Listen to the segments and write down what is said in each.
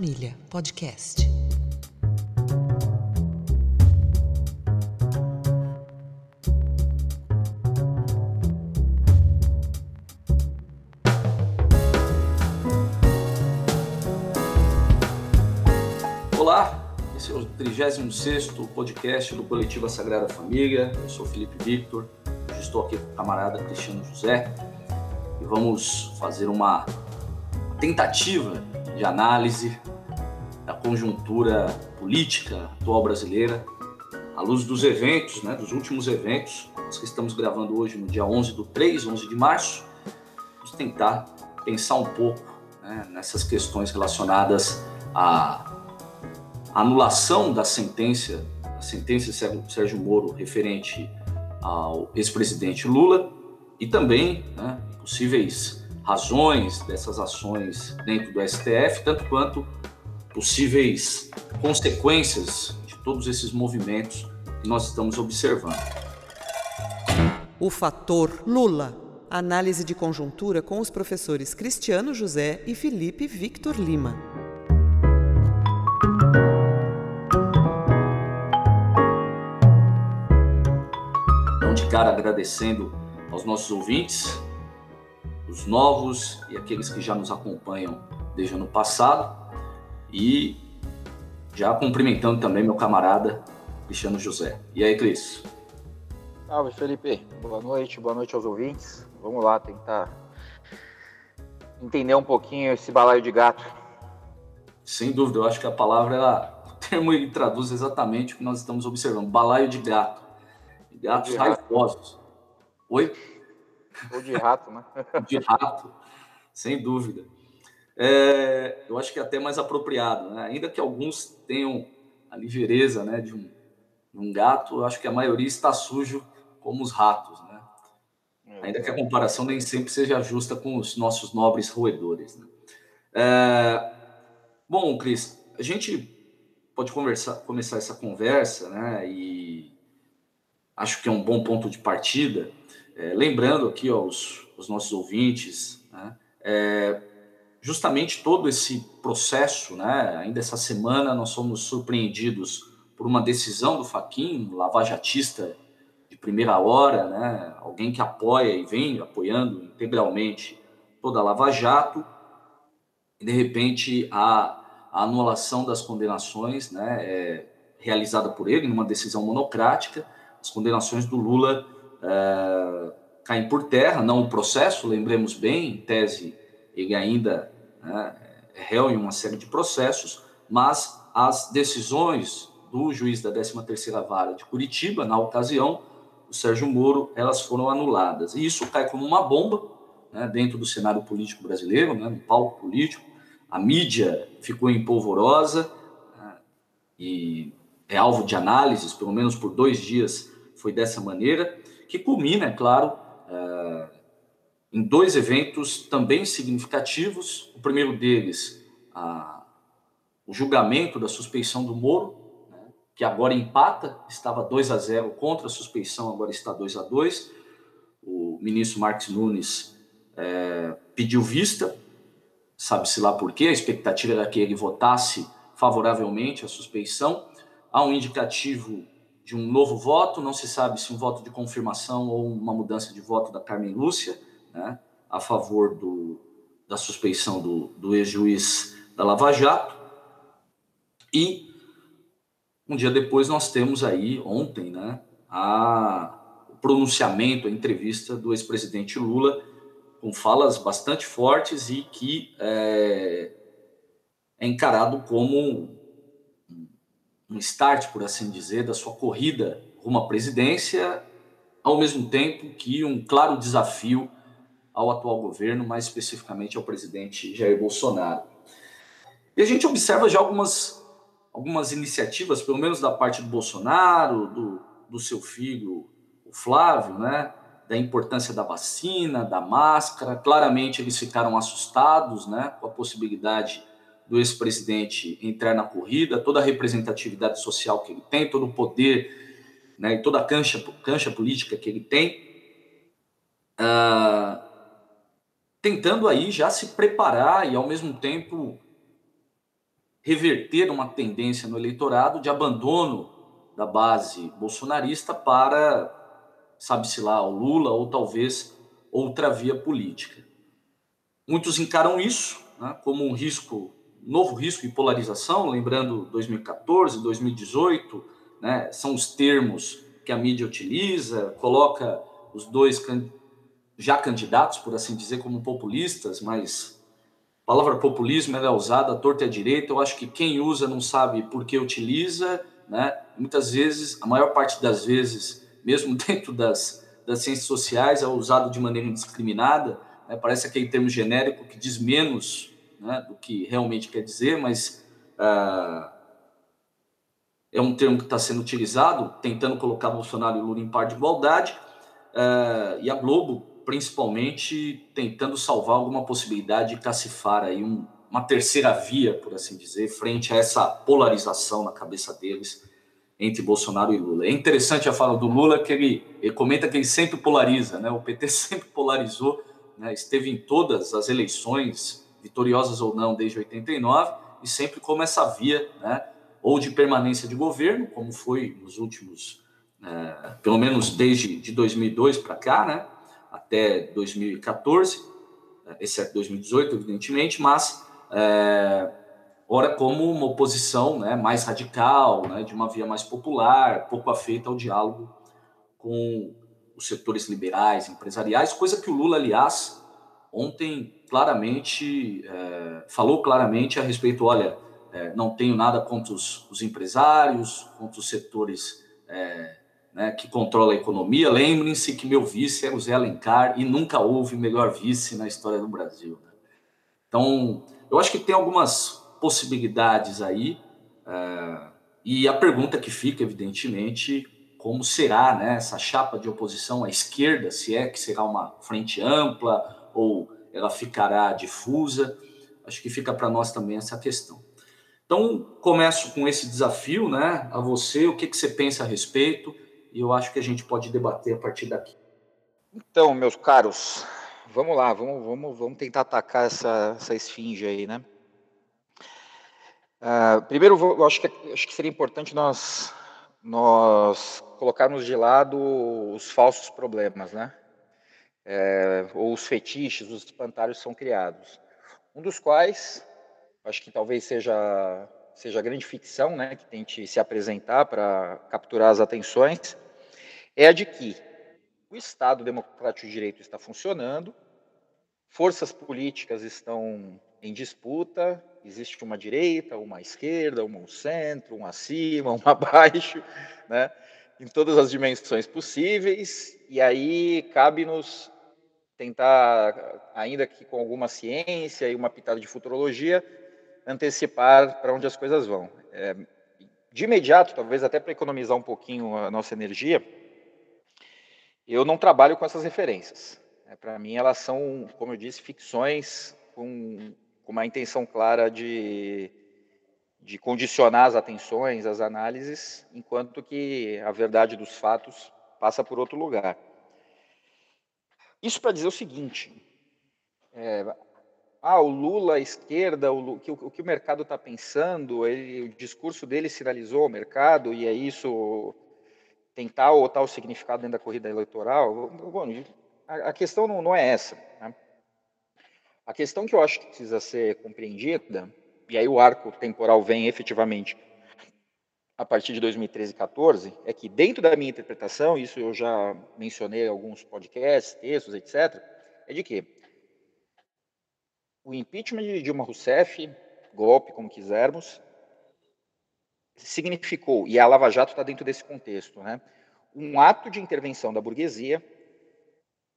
Família Podcast. Olá, esse é o 36º podcast do Coletivo Sagrada Família. Eu sou Felipe Victor, hoje estou aqui com o camarada Cristiano José e vamos fazer uma tentativa de análise conjuntura política atual brasileira, à luz dos eventos, né, dos últimos eventos, nós que estamos gravando hoje no dia 11 do 3, 11 de março, vamos tentar pensar um pouco né, nessas questões relacionadas à anulação da sentença, a sentença de Sérgio Moro referente ao ex-presidente Lula e também né, possíveis razões dessas ações dentro do STF, tanto quanto possíveis consequências de todos esses movimentos que nós estamos observando. O fator Lula. Análise de conjuntura com os professores Cristiano José e Felipe Victor Lima. Então, de cara, agradecendo aos nossos ouvintes os novos e aqueles que já nos acompanham desde o ano passado. E já cumprimentando também meu camarada Cristiano José. E aí, Cris? Salve, Felipe. Boa noite, boa noite aos ouvintes. Vamos lá tentar entender um pouquinho esse balaio de gato. Sem dúvida, eu acho que a palavra, ela, o termo ele traduz exatamente o que nós estamos observando: balaio de gato. Gatos raivosos. Oi? Ou de rato, né? de rato, sem dúvida. É, eu acho que é até mais apropriado, né? Ainda que alguns tenham a ligeireza né, de, um, de um gato, eu acho que a maioria está sujo como os ratos, né? É, Ainda que a comparação nem sempre seja justa com os nossos nobres roedores. Né? É, bom, Cris, a gente pode conversar, começar essa conversa, né? E acho que é um bom ponto de partida é, lembrando aqui aos, aos nossos ouvintes, né, é, justamente todo esse processo, né, ainda essa semana nós fomos surpreendidos por uma decisão do Faquin, lavajatista de primeira hora, né, alguém que apoia e vem apoiando integralmente toda a Lava Jato, e de repente a, a anulação das condenações né, é, realizada por ele numa decisão monocrática, as condenações do Lula uh, caem por terra, não o processo, lembremos bem, em tese ele ainda né, é réu em uma série de processos, mas as decisões do juiz da 13ª Vara de Curitiba, na ocasião, o Sérgio Moro, elas foram anuladas. E isso cai como uma bomba né, dentro do cenário político brasileiro, né, no palco político. A mídia ficou empolvorosa né, e é alvo de análises, pelo menos por dois dias foi dessa maneira que culmina, é claro, é, em dois eventos também significativos. O primeiro deles, a, o julgamento da suspeição do Moro, né, que agora empata, estava 2 a 0 contra a suspeição, agora está 2 a 2. O ministro Marques Nunes é, pediu vista, sabe-se lá por quê, a expectativa era que ele votasse favoravelmente a suspeição. Há um indicativo de um novo voto, não se sabe se um voto de confirmação ou uma mudança de voto da Carmen Lúcia, né, a favor do, da suspeição do, do ex-juiz da Lava Jato. E um dia depois nós temos aí, ontem, né, a, o pronunciamento, a entrevista do ex-presidente Lula, com falas bastante fortes e que é, é encarado como um start, por assim dizer, da sua corrida rumo à presidência, ao mesmo tempo que um claro desafio ao atual governo, mais especificamente ao presidente Jair Bolsonaro. E a gente observa já algumas, algumas iniciativas, pelo menos da parte do Bolsonaro, do, do seu filho, o Flávio, né? da importância da vacina, da máscara. Claramente eles ficaram assustados né? com a possibilidade do ex-presidente entrar na corrida, toda a representatividade social que ele tem, todo o poder né, e toda a cancha, cancha política que ele tem, uh, tentando aí já se preparar e, ao mesmo tempo, reverter uma tendência no eleitorado de abandono da base bolsonarista para, sabe-se lá, o Lula ou talvez outra via política. Muitos encaram isso né, como um risco, novo risco de polarização, lembrando 2014, 2018, né, são os termos que a mídia utiliza, coloca os dois já candidatos, por assim dizer, como populistas, mas a palavra populismo é usada à torta e à direita. Eu acho que quem usa não sabe por que utiliza, né? Muitas vezes, a maior parte das vezes, mesmo dentro das, das ciências sociais, é usado de maneira indiscriminada. Né? Parece aquele termo genérico que diz menos né, do que realmente quer dizer, mas ah, é um termo que está sendo utilizado, tentando colocar Bolsonaro e Lula em par de igualdade, uh, e a Globo, principalmente, tentando salvar alguma possibilidade de cacifar aí um, uma terceira via, por assim dizer, frente a essa polarização na cabeça deles entre Bolsonaro e Lula. É interessante a fala do Lula, que ele, ele comenta que ele sempre polariza, né? o PT sempre polarizou, né? esteve em todas as eleições, vitoriosas ou não, desde 89, e sempre como essa via, né? ou de permanência de governo, como foi nos últimos, é, pelo menos desde de 2002 para cá, né, até 2014, exceto 2018, evidentemente, mas é, ora como uma oposição né, mais radical, né, de uma via mais popular, pouco afeita ao diálogo com os setores liberais, empresariais, coisa que o Lula, aliás, ontem claramente é, falou claramente a respeito, olha, é, não tenho nada contra os, os, empresários, contra os setores é, né, que controlam a economia. Lembrem-se que meu vice é o Zé Alencar e nunca houve melhor vice na história do Brasil. Né? Então, eu acho que tem algumas possibilidades aí. É, e a pergunta que fica, evidentemente, como será né, essa chapa de oposição à esquerda, se é que será uma frente ampla ou ela ficará difusa. Acho que fica para nós também essa questão. Então, começo com esse desafio, né, a você, o que, que você pensa a respeito, e eu acho que a gente pode debater a partir daqui. Então, meus caros, vamos lá, vamos, vamos, vamos tentar atacar essa, essa esfinge aí, né? Uh, primeiro, eu acho que, acho que seria importante nós, nós colocarmos de lado os falsos problemas, né? É, ou os fetiches, os espantalhos são criados. Um dos quais acho que talvez seja seja a grande ficção, né, que tente se apresentar para capturar as atenções, é a de que o Estado democrático de direito está funcionando, forças políticas estão em disputa, existe uma direita, uma esquerda, uma um centro, um acima, um abaixo, né, em todas as dimensões possíveis, e aí cabe-nos tentar, ainda que com alguma ciência e uma pitada de futurologia, antecipar para onde as coisas vão. É, de imediato, talvez até para economizar um pouquinho a nossa energia, eu não trabalho com essas referências. É, para mim, elas são, como eu disse, ficções com, com uma intenção clara de, de condicionar as atenções, as análises, enquanto que a verdade dos fatos passa por outro lugar. Isso para dizer o seguinte: é, ah, o Lula à esquerda, o, que, o, que o mercado está pensando, ele, o discurso dele sinalizou ao mercado, e é isso tem tal ou tal significado dentro da corrida eleitoral. Bom, a, questão não, não, é essa. Né? A questão que eu acho que precisa ser compreendida, e aí o arco temporal vem efetivamente a partir de 2013 e 2014, é que dentro da minha interpretação, isso eu já mencionei em alguns podcasts, textos, etc., é de que o impeachment de Dilma Rousseff, golpe, como quisermos, significou, e a Lava Jato está dentro desse contexto, né, um ato de intervenção da burguesia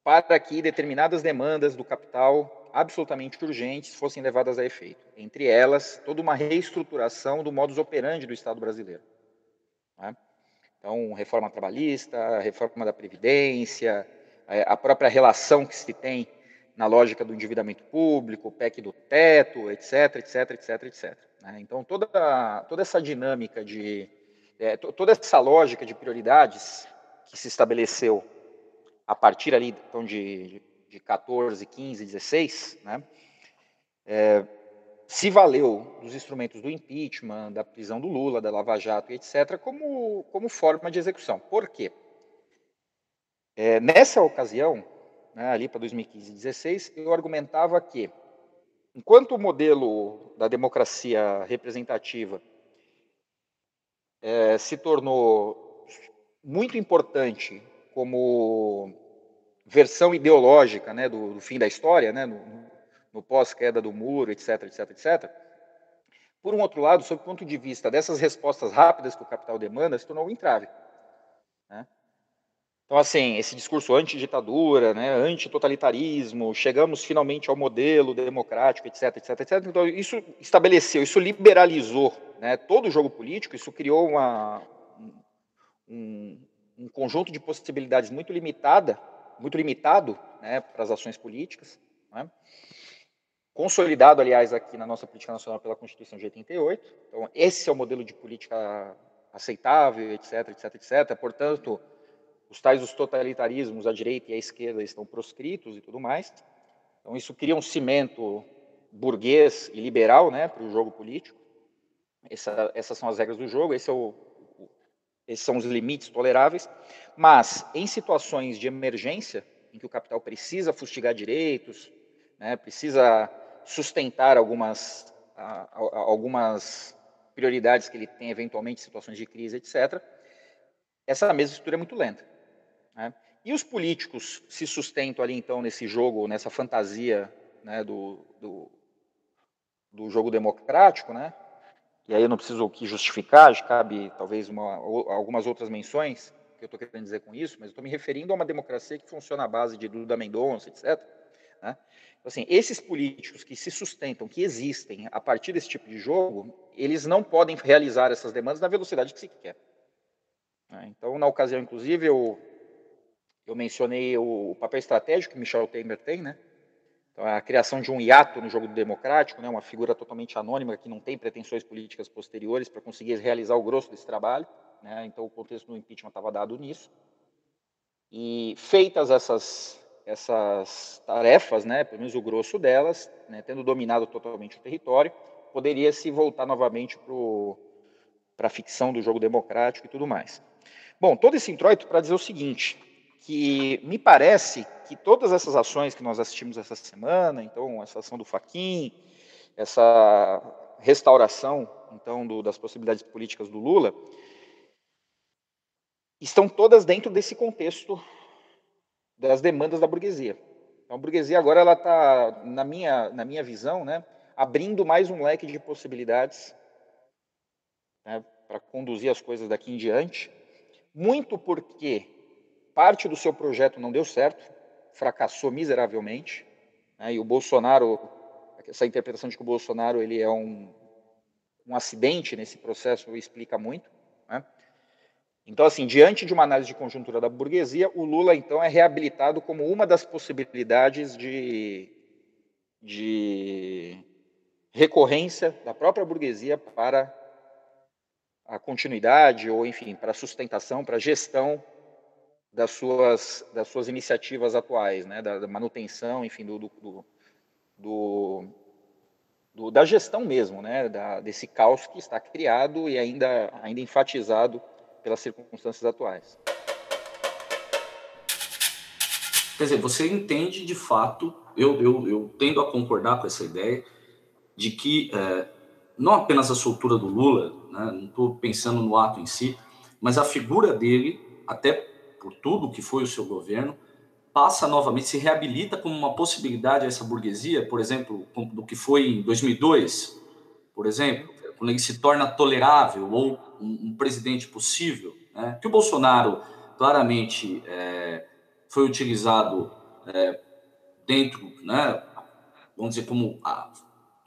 para que determinadas demandas do capital absolutamente urgentes fossem levadas a efeito. Entre elas, toda uma reestruturação do modus operandi do Estado brasileiro. Né? Então, reforma trabalhista, reforma da Previdência, é, a própria relação que se tem na lógica do endividamento público, PEC do teto, etc, etc, etc, etc. Então, toda, toda essa dinâmica de... É, toda essa lógica de prioridades que se estabeleceu a partir ali então, de, de 14, 15, 16, né? É, se valeu dos instrumentos do impeachment, da prisão do Lula, da Lava Jato e etc., como, como forma de execução. Por quê? É, nessa ocasião, né, ali para 2015 e 2016, eu argumentava que, enquanto o modelo da democracia representativa é, se tornou muito importante como versão ideológica né, do, do fim da história, né, no, no pós-queda do muro, etc, etc, etc. Por um outro lado, sob o ponto de vista dessas respostas rápidas que o capital demanda, se tornou um entrave. Então, assim, esse discurso anti-ditadura, né, anti-totalitarismo, chegamos finalmente ao modelo democrático, etc, etc, etc. Então, isso estabeleceu, isso liberalizou né, todo o jogo político, isso criou uma, um, um conjunto de possibilidades muito limitada, muito limitado né, para as ações políticas. Né? consolidado, aliás, aqui na nossa política nacional pela Constituição de 88. Então, esse é o modelo de política aceitável, etc, etc, etc. Portanto, os tais os totalitarismos, a direita e a esquerda estão proscritos e tudo mais. Então, isso cria um cimento burguês e liberal né, para o jogo político. Essa, essas são as regras do jogo, esse é o, esses são os limites toleráveis. Mas, em situações de emergência, em que o capital precisa fustigar direitos, né, precisa sustentar algumas, algumas prioridades que ele tem, eventualmente, situações de crise, etc., essa mesma estrutura é muito lenta. Né? E os políticos se sustentam ali, então, nesse jogo, nessa fantasia né, do, do, do, jogo democrático, né? e aí eu não preciso que justificar, cabe talvez uma, algumas outras menções que eu estou querendo dizer com isso, mas eu estou me referindo a uma democracia que funciona à base de Duda Mendonça, etc., né? Então, assim, esses políticos que se sustentam, que existem a partir desse tipo de jogo, eles não podem realizar essas demandas na velocidade que se quer. Né? Então, na ocasião, inclusive, eu, eu mencionei o, papel estratégico que Michel Temer tem, né? Então, a criação de um hiato no jogo democrático, né? uma figura totalmente anônima que não tem pretensões políticas posteriores para conseguir realizar o grosso desse trabalho. Né? Então, o contexto do impeachment estava dado nisso. E feitas essas essas tarefas, né, pelo menos o grosso delas, né, tendo dominado totalmente o território, poderia se voltar novamente para a ficção do jogo democrático e tudo mais. Bom, todo esse introito para dizer o seguinte, que me parece que todas essas ações que nós assistimos essa semana, então essa ação do Faquin, essa restauração então do, das possibilidades políticas do Lula, estão todas dentro desse contexto das demandas da burguesia. Então, a burguesia agora ela está, na minha, na minha visão, né, abrindo mais um leque de possibilidades né, para conduzir as coisas daqui em diante, muito porque parte do seu projeto não deu certo, fracassou miseravelmente, né, e o Bolsonaro, essa interpretação de que o Bolsonaro ele é um, um acidente nesse processo explica muito. Né? Então, assim, diante de uma análise de conjuntura da burguesia, o Lula, então, é reabilitado como uma das possibilidades de, de recorrência da própria burguesia para a continuidade, ou, enfim, para a sustentação, para a gestão das suas, das suas iniciativas atuais, né, da, da manutenção, enfim, do, do, do, do, da gestão mesmo, né, da, desse caos que está criado e ainda, ainda enfatizado pelas circunstâncias atuais. Quer dizer, você entende de fato, eu, eu, eu tendo a concordar com essa ideia, de que é, não apenas a soltura do Lula, né, não estou pensando no ato em si, mas a figura dele, até por tudo que foi o seu governo, passa novamente, se reabilita como uma possibilidade a essa burguesia, por exemplo, do que foi em 2002, por exemplo, quando ele se torna tolerável ou um, um presidente possível, né? que o Bolsonaro claramente é, foi utilizado é, dentro, né, vamos dizer, como a,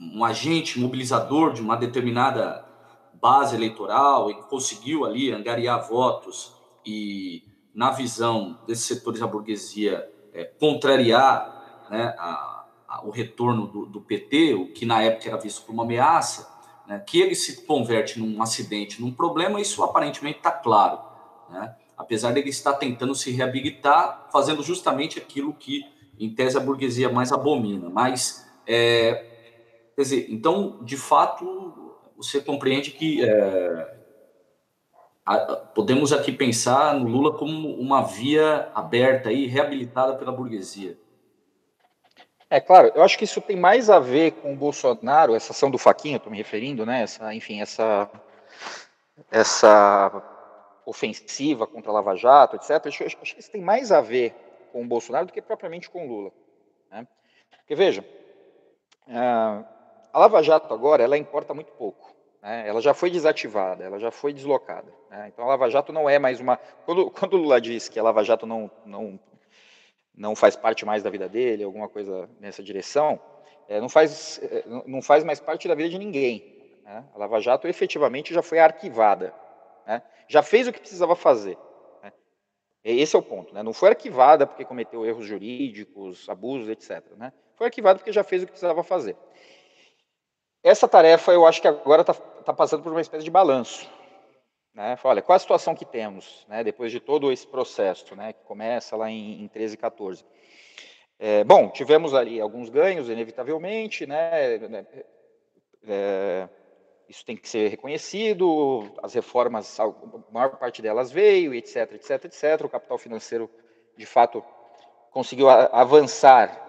um agente mobilizador de uma determinada base eleitoral e conseguiu ali angariar votos e, na visão desses setores da burguesia, é, contrariar né, a, a, o retorno do, do PT, o que na época era visto como uma ameaça, né, que ele se converte num acidente, num problema, isso aparentemente está claro. Né? Apesar dele estar tentando se reabilitar, fazendo justamente aquilo que, em tese, a burguesia mais abomina. Mas é, quer dizer, então, de fato, você compreende que é, podemos aqui pensar no Lula como uma via aberta e reabilitada pela burguesia. É claro, eu acho que isso tem mais a ver com o Bolsonaro, essa ação do Faquinha, estou me referindo, né? Essa, enfim, essa, essa ofensiva contra a Lava Jato, etc. Acho, acho, que isso tem mais a ver com o Bolsonaro do que propriamente com o Lula. Né? Porque veja, a Lava Jato agora ela importa muito pouco. Né? Ela já foi desativada, ela já foi deslocada. Né? Então a Lava Jato não é mais uma. Quando, quando o Lula diz que a Lava Jato não, não não faz parte mais da vida dele, alguma coisa nessa direção, é, não, faz, é, não faz mais parte da vida de ninguém. Né? A Lava Jato efetivamente já foi arquivada, né? já fez o que precisava fazer. Né? Esse é o ponto. Né? Não foi arquivada porque cometeu erros jurídicos, abusos, etc. Né? Foi arquivada porque já fez o que precisava fazer. Essa tarefa eu acho que agora está tá passando por uma espécie de balanço. Né? Olha, qual a situação que temos, né, depois de todo esse processo, né, que começa lá em, em 13 e 14? É, bom, tivemos ali alguns ganhos, inevitavelmente, né, né, é, isso tem que ser reconhecido, as reformas, a maior parte delas veio, etc, etc, etc, o capital financeiro, de fato, conseguiu avançar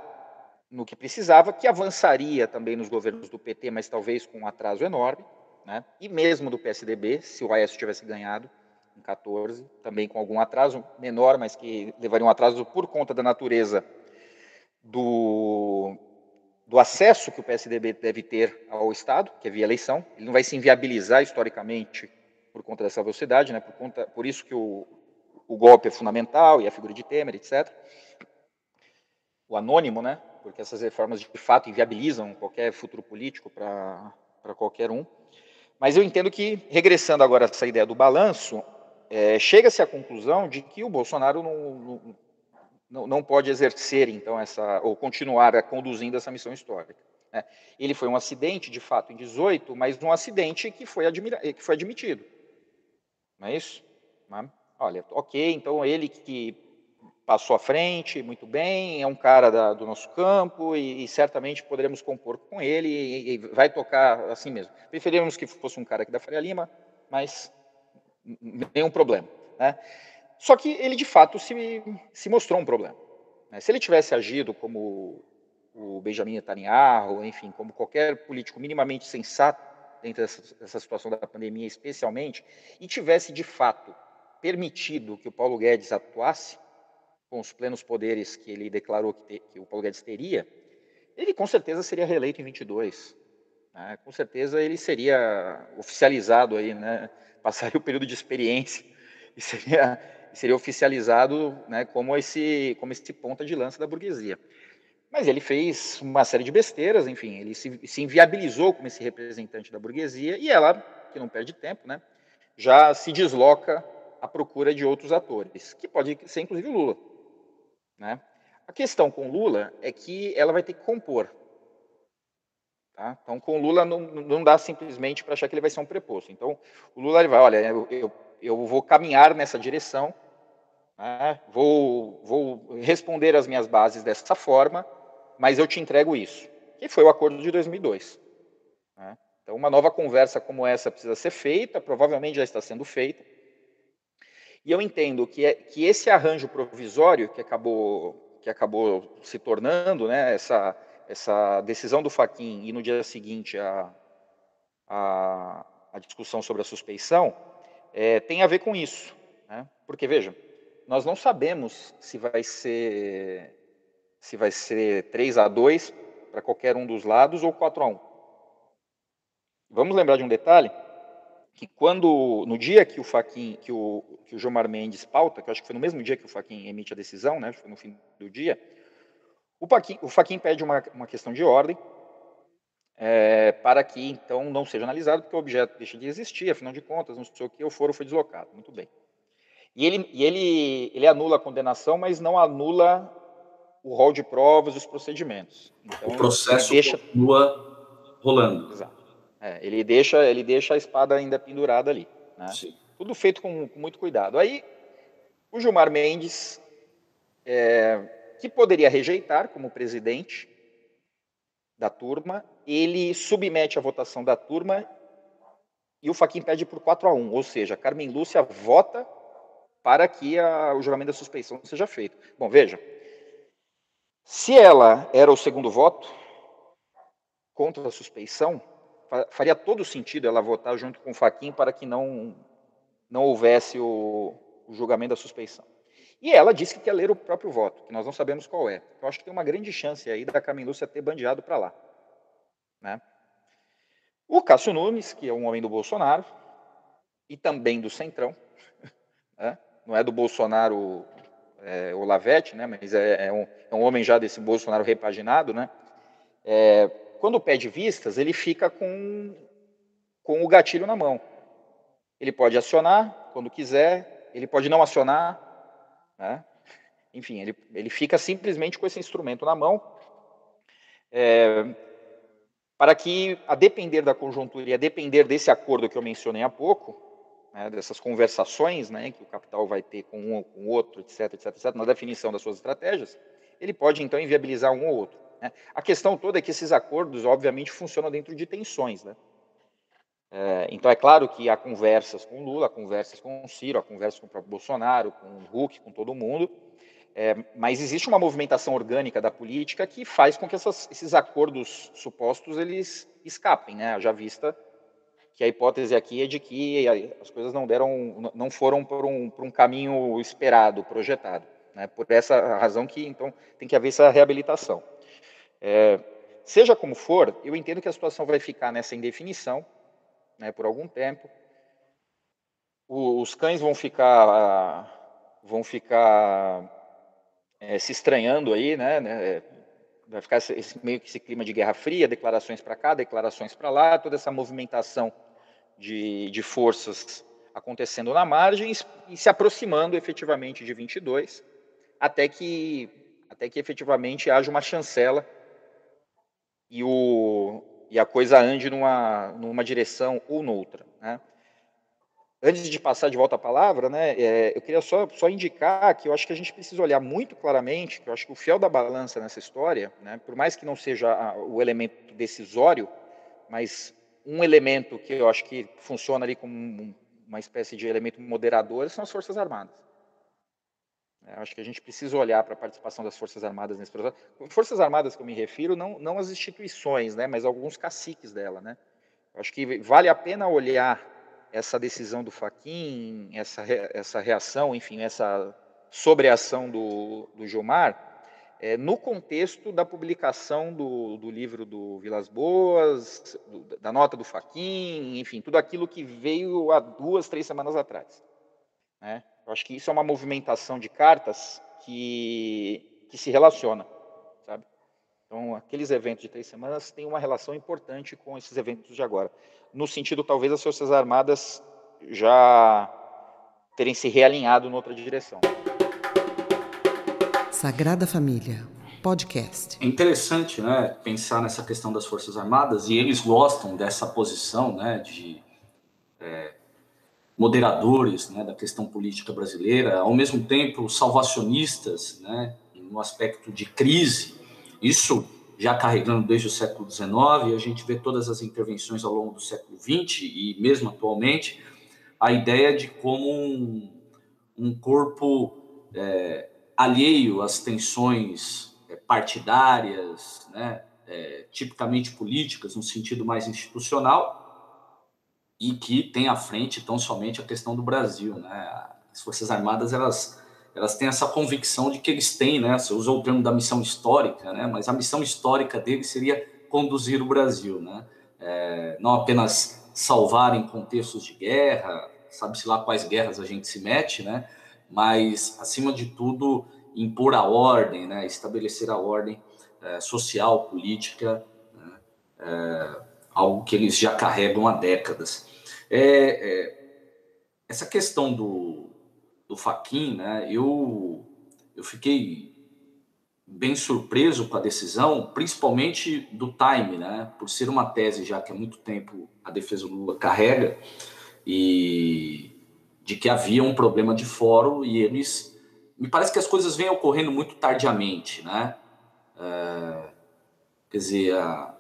no que precisava, que avançaria também nos governos do PT, mas talvez com um atraso enorme, né? e mesmo do PSDB, se o Aécio tivesse ganhado em 14, também com algum atraso menor, mas que levaria um atraso por conta da natureza do, do acesso que o PSDB deve ter ao Estado, que é via eleição. Ele não vai se inviabilizar historicamente por conta dessa velocidade, né? por, conta, por isso que o, o golpe é fundamental e a figura de Temer, etc. O anônimo, né? Porque essas reformas de fato inviabilizam qualquer futuro político para qualquer um. Mas eu entendo que, regressando agora a essa ideia do balanço, é, chega-se à conclusão de que o Bolsonaro não, não, não, pode exercer, então, essa, ou continuar conduzindo essa missão histórica. Né? Ele foi um acidente, de fato, em 18, mas um acidente que foi, admira, que foi admitido. Não é isso? Olha, ok, então ele que passou à frente, muito bem, é um cara da, do nosso campo e, e, certamente poderemos compor com ele e, e, vai tocar assim mesmo. Preferíamos que fosse um cara aqui da Faria Lima, mas nenhum problema. Né? Só que ele de fato se, se mostrou um problema. Né? Se ele tivesse agido como o Benjamin Netanyahu, enfim, como qualquer político minimamente sensato dentro dessa, dessa situação da pandemia, especialmente, e tivesse de fato permitido que o Paulo Guedes atuasse, com os plenos poderes que ele declarou que, te, que o Paulo Guedes teria, ele com certeza seria reeleito em 22. Né? Com certeza ele seria oficializado aí, né? passaria o período de experiência e seria, seria oficializado né, como, esse, como esse ponta de lança da burguesia. Mas ele fez uma série de besteiras, enfim, ele se, se inviabilizou como esse representante da burguesia e ela, que não perde tempo, né, já se desloca à procura de outros atores, que pode ser inclusive Lula. Né? A questão com Lula é que ela vai ter que compor. Tá? Então, com Lula não, não dá simplesmente para achar que ele vai ser um preposto. Então, o Lula ele vai, olha, eu, eu, eu vou caminhar nessa direção, né? vou, vou responder às minhas bases dessa forma, mas eu te entrego isso. Que foi o acordo de 2002. Né? Então, uma nova conversa como essa precisa ser feita, provavelmente já está sendo feita. E eu entendo que, é, que esse arranjo provisório que acabou, que acabou se tornando, né, essa, essa decisão do Faquin e no dia seguinte a, a, a discussão sobre a suspeição, é, tem a ver com isso. Né? Porque, veja, nós não sabemos se vai ser se vai ser 3 a 2 para qualquer um dos lados ou 4 a 1. Vamos lembrar de um detalhe? Que quando no dia que o Faquin, que o, que o Gilmar Mendes pauta, que eu acho que foi no mesmo dia que o Faquin emite a decisão, né, foi no fim do dia, o Faquin, o Faquin pede uma, uma questão de ordem é, para que então não seja analisado, porque o objeto deixa de existir, afinal de contas, não sei o que, o foro foi deslocado, muito bem. E ele, e ele, ele anula a condenação, mas não anula o rol de provas e os procedimentos. Então, o processo deixa... continua rolando. Exato. É, ele, deixa, ele deixa a espada ainda pendurada ali. Né? Tudo feito com, com, muito cuidado. Aí, o Gilmar Mendes, é, que poderia rejeitar como presidente da turma, ele submete a votação da turma e o Faquin pede por 4 a 1, ou seja, Carmen Lúcia vota para que a, o julgamento da suspeição seja feito. Bom, veja, se ela era o segundo voto contra a suspeição, faria todo sentido ela votar junto com o Faquin para que não, não houvesse o, o julgamento da suspeição. E ela disse que quer ler o próprio voto, que nós não sabemos qual é. Eu acho que tem uma grande chance aí da Carmen Lúcia ter bandeado para lá. Né? O Cássio Nunes, que é um homem do Bolsonaro, e também do Centrão, né? não é do Bolsonaro é, Olavete, né? mas é, é, um, é, um, homem já desse Bolsonaro repaginado, né? É, quando pede vistas, ele fica com, com o gatilho na mão. Ele pode acionar quando quiser, ele pode não acionar, né? enfim, ele, ele fica simplesmente com esse instrumento na mão. É, para que, a depender da conjuntura e a depender desse acordo que eu mencionei há pouco, né, dessas conversações né, que o capital vai ter com um ou com o outro, etc, etc, etc, na definição das suas estratégias, ele pode então inviabilizar um ou outro. Né. A questão toda é que esses acordos, obviamente, funcionam dentro de tensões. Né? É, então, é claro que há conversas com Lula, há conversas com o Ciro, há conversas com o próprio Bolsonaro, com o Huck, com todo mundo, é, mas existe uma movimentação orgânica da política que faz com que essas, esses acordos supostos eles escapem, né? Já vista que a hipótese aqui é de que as coisas não deram, não foram por um, por um caminho esperado, projetado, né? Por essa razão que então tem que haver essa reabilitação. É, seja como for, eu entendo que a situação vai ficar nessa indefinição, né? Por algum tempo. O, os cães vão ficar, vão ficar é, se estranhando aí, né, né vai ficar esse, meio que esse clima de guerra fria, declarações para cá, declarações para lá, toda essa movimentação de, de forças acontecendo na margem e se aproximando efetivamente de 22, até que até que efetivamente haja uma chancela e o e a coisa ande numa numa direção ou noutra, né? Antes de passar de volta a palavra, né, é, eu queria só, só indicar que eu acho que a gente precisa olhar muito claramente, que eu acho que o fiel da balança nessa história, né, por mais que não seja o elemento decisório, mas um elemento que eu acho que funciona ali como uma espécie de elemento moderador são as Forças Armadas. É, acho que a gente precisa olhar para a participação das Forças Armadas nesse processo. Forças Armadas que eu me refiro, não, não as instituições, né, mas alguns caciques dela. Né? Acho que vale a pena olhar essa decisão do Faquin, essa, essa reação, enfim, essa sobreação do, do Gilmar, é, no contexto da publicação do, do livro do Vilas Boas, do, da nota do Faquin, enfim, tudo aquilo que veio há duas, três semanas atrás. Né? Eu acho que isso é uma movimentação de cartas que, que se relaciona, sabe? Então, aqueles eventos de três semanas têm uma relação importante com esses eventos de agora no sentido talvez as Forças Armadas já terem se realinhado em outra direção. Sagrada Família, podcast. É interessante, né, pensar nessa questão das Forças Armadas e eles gostam dessa posição, né, de é, moderadores, né, da questão política brasileira, ao mesmo tempo salvacionistas, né, no aspecto de crise. Isso já carregando desde o século XIX, a gente vê todas as intervenções ao longo do século XX e mesmo atualmente, a ideia de como um, um corpo é, alheio às tensões é, partidárias, né, é, tipicamente políticas, no sentido mais institucional, e que tem à frente tão somente a questão do Brasil. Né? As Forças Armadas, elas elas têm essa convicção de que eles têm, né? Você usou o termo da missão histórica, né? Mas a missão histórica deles seria conduzir o Brasil, né? É, não apenas salvar em contextos de guerra, sabe-se lá quais guerras a gente se mete, né? Mas, acima de tudo, impor a ordem, né? Estabelecer a ordem é, social, política, né? é, algo que eles já carregam há décadas. É, é essa questão do, do Faquin, né, eu, eu fiquei bem surpreso com a decisão, principalmente do time, né, por ser uma tese já que há muito tempo a defesa do Lula carrega, e de que havia um problema de fórum e eles. Me parece que as coisas vêm ocorrendo muito tardiamente, né? É, quer dizer, a,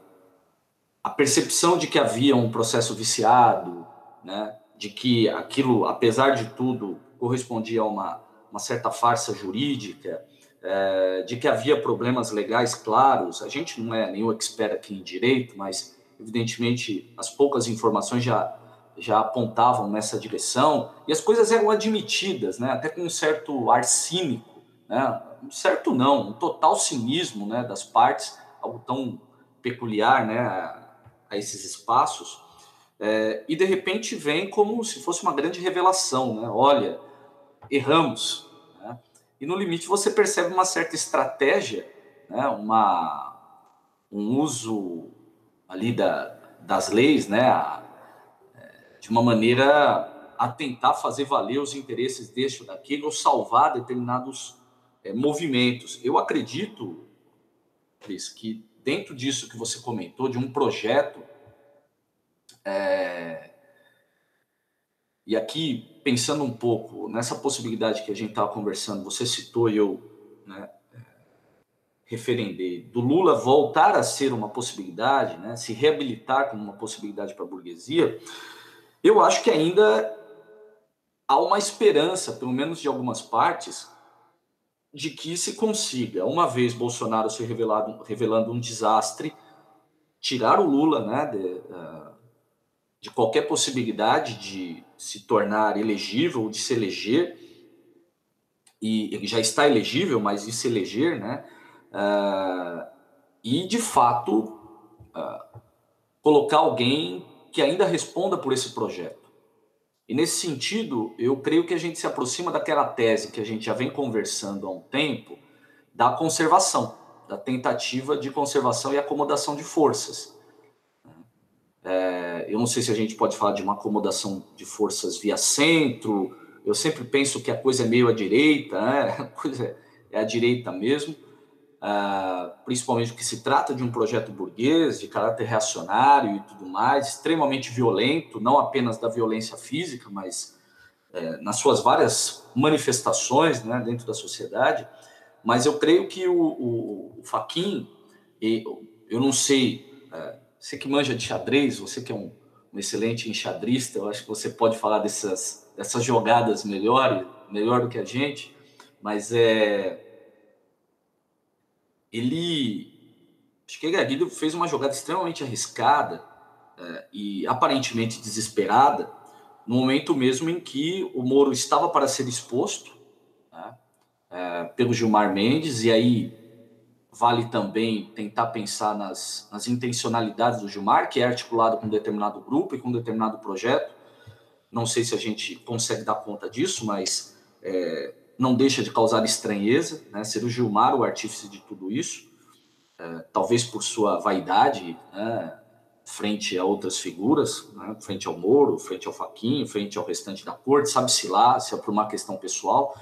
a percepção de que havia um processo viciado, né, de que aquilo, apesar de tudo, correspondia a uma, uma certa farsa jurídica, é, de que havia problemas legais claros. A gente não é nenhum expert aqui em direito, mas evidentemente as poucas informações já já apontavam nessa direção e as coisas eram admitidas, né, até com um certo ar cínico, né, um certo não, um total cinismo, né, das partes, algo tão peculiar, né, a, esses espaços. É, e de repente vem como se fosse uma grande revelação, né? Olha, erramos. Né? E no limite você percebe uma certa estratégia, né? uma, um uso ali da, das leis, né? A, é, de uma maneira a tentar fazer valer os interesses deste ou daquele ou salvar determinados é, movimentos. Eu acredito, Cris, que dentro disso que você comentou, de um projeto é... E aqui, pensando um pouco nessa possibilidade que a gente estava conversando, você citou e eu né, é, referendei, do Lula voltar a ser uma possibilidade, né, se reabilitar como uma possibilidade para a burguesia, eu acho que ainda há uma esperança, pelo menos de algumas partes, de que se consiga, uma vez Bolsonaro se revelado, revelando um desastre, tirar o Lula né, de, uh, de qualquer possibilidade de se tornar elegível de se eleger, e ele já está elegível, mas de se eleger, né? Uh, e, de fato, uh, colocar alguém que ainda responda por esse projeto. E, nesse sentido, eu creio que a gente se aproxima daquela tese que a gente já vem conversando há um tempo, da conservação, da tentativa de conservação e acomodação de forças. É, eu não sei se a gente pode falar de uma acomodação de forças via centro. Eu sempre penso que a coisa é meio à direita, né? a coisa é à direita mesmo, é, principalmente porque se trata de um projeto burguês, de caráter reacionário e tudo mais, extremamente violento, não apenas da violência física, mas é, nas suas várias manifestações né, dentro da sociedade. Mas eu creio que o, o, o eu não sei é, você que manja de xadrez, você que é um, um excelente enxadrista, eu acho que você pode falar dessas, dessas jogadas melhor, melhor do que a gente, mas é. Ele. Acho que Gaguido fez uma jogada extremamente arriscada é, e aparentemente desesperada, no momento mesmo em que o Moro estava para ser exposto né, é, pelo Gilmar Mendes, e aí Vale também tentar pensar nas, nas intencionalidades do Gilmar, que é articulado com um determinado grupo e com um determinado projeto. Não sei se a gente consegue dar conta disso, mas é, não deixa de causar estranheza, né? ser o Gilmar o artífice de tudo isso, é, talvez por sua vaidade, né? frente a outras figuras, né? frente ao Moro, frente ao Faquinho, frente ao restante da corte, sabe-se lá, se é por uma questão pessoal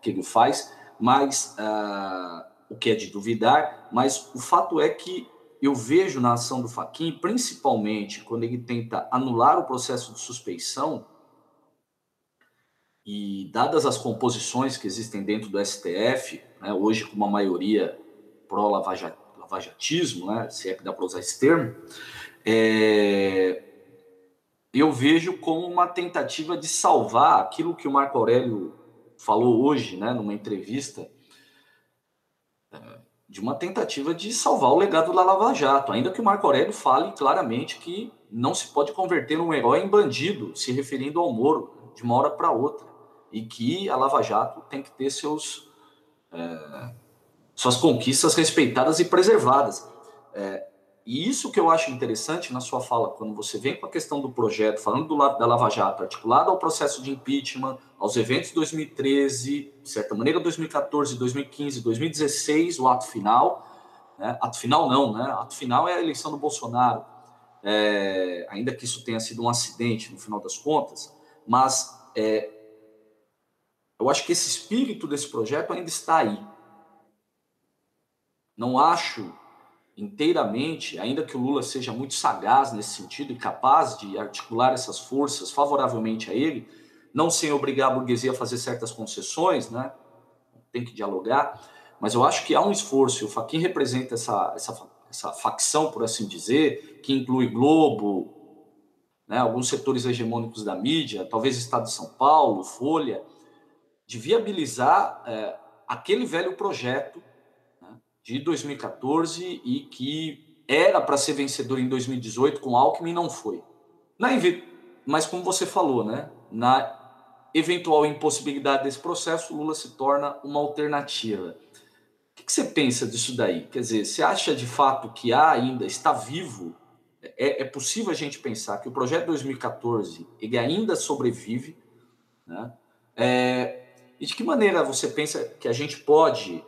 que ele faz, mas uh, o que é de duvidar, mas o fato é que eu vejo na ação do Faquin, principalmente quando ele tenta anular o processo de suspeição, e dadas as composições que existem dentro do STF, né, hoje com uma maioria pró-lavajatismo, né, se é que dá para usar esse termo, é, eu vejo como uma tentativa de salvar aquilo que o Marco Aurélio falou hoje, né, numa entrevista, de uma tentativa de salvar o legado da Lava Jato, ainda que o Marco Aurélio fale claramente que não se pode converter um herói em bandido, se referindo ao Moro, de uma hora para outra, e que a Lava Jato tem que ter seus, é, suas conquistas respeitadas e preservadas. É, e isso que eu acho interessante na sua fala, quando você vem com a questão do projeto, falando do da Lava Jato, articulado ao processo de impeachment, aos eventos de 2013, de certa maneira 2014, 2015, 2016, o ato final. Né? Ato final não, né? Ato final é a eleição do Bolsonaro. É, ainda que isso tenha sido um acidente no final das contas, mas é, eu acho que esse espírito desse projeto ainda está aí. Não acho inteiramente, ainda que o Lula seja muito sagaz nesse sentido e capaz de articular essas forças favoravelmente a ele, não sem obrigar a burguesia a fazer certas concessões, né? Tem que dialogar, mas eu acho que há um esforço, o Faquin representa essa, essa, essa facção, por assim dizer, que inclui Globo, né, alguns setores hegemônicos da mídia, talvez Estado de São Paulo, Folha, de viabilizar é, aquele velho projeto né, de 2014 e que era para ser vencedor em 2018 com Alckmin não foi. Na, mas como você falou, né, na eventual impossibilidade desse processo, Lula se torna uma alternativa. O que, que você pensa disso daí? Quer dizer, você acha de fato que há ainda, está vivo é, é, possível a gente pensar que o projeto 2014 ele ainda sobrevive, né? É, e de que maneira você pensa que a gente pode?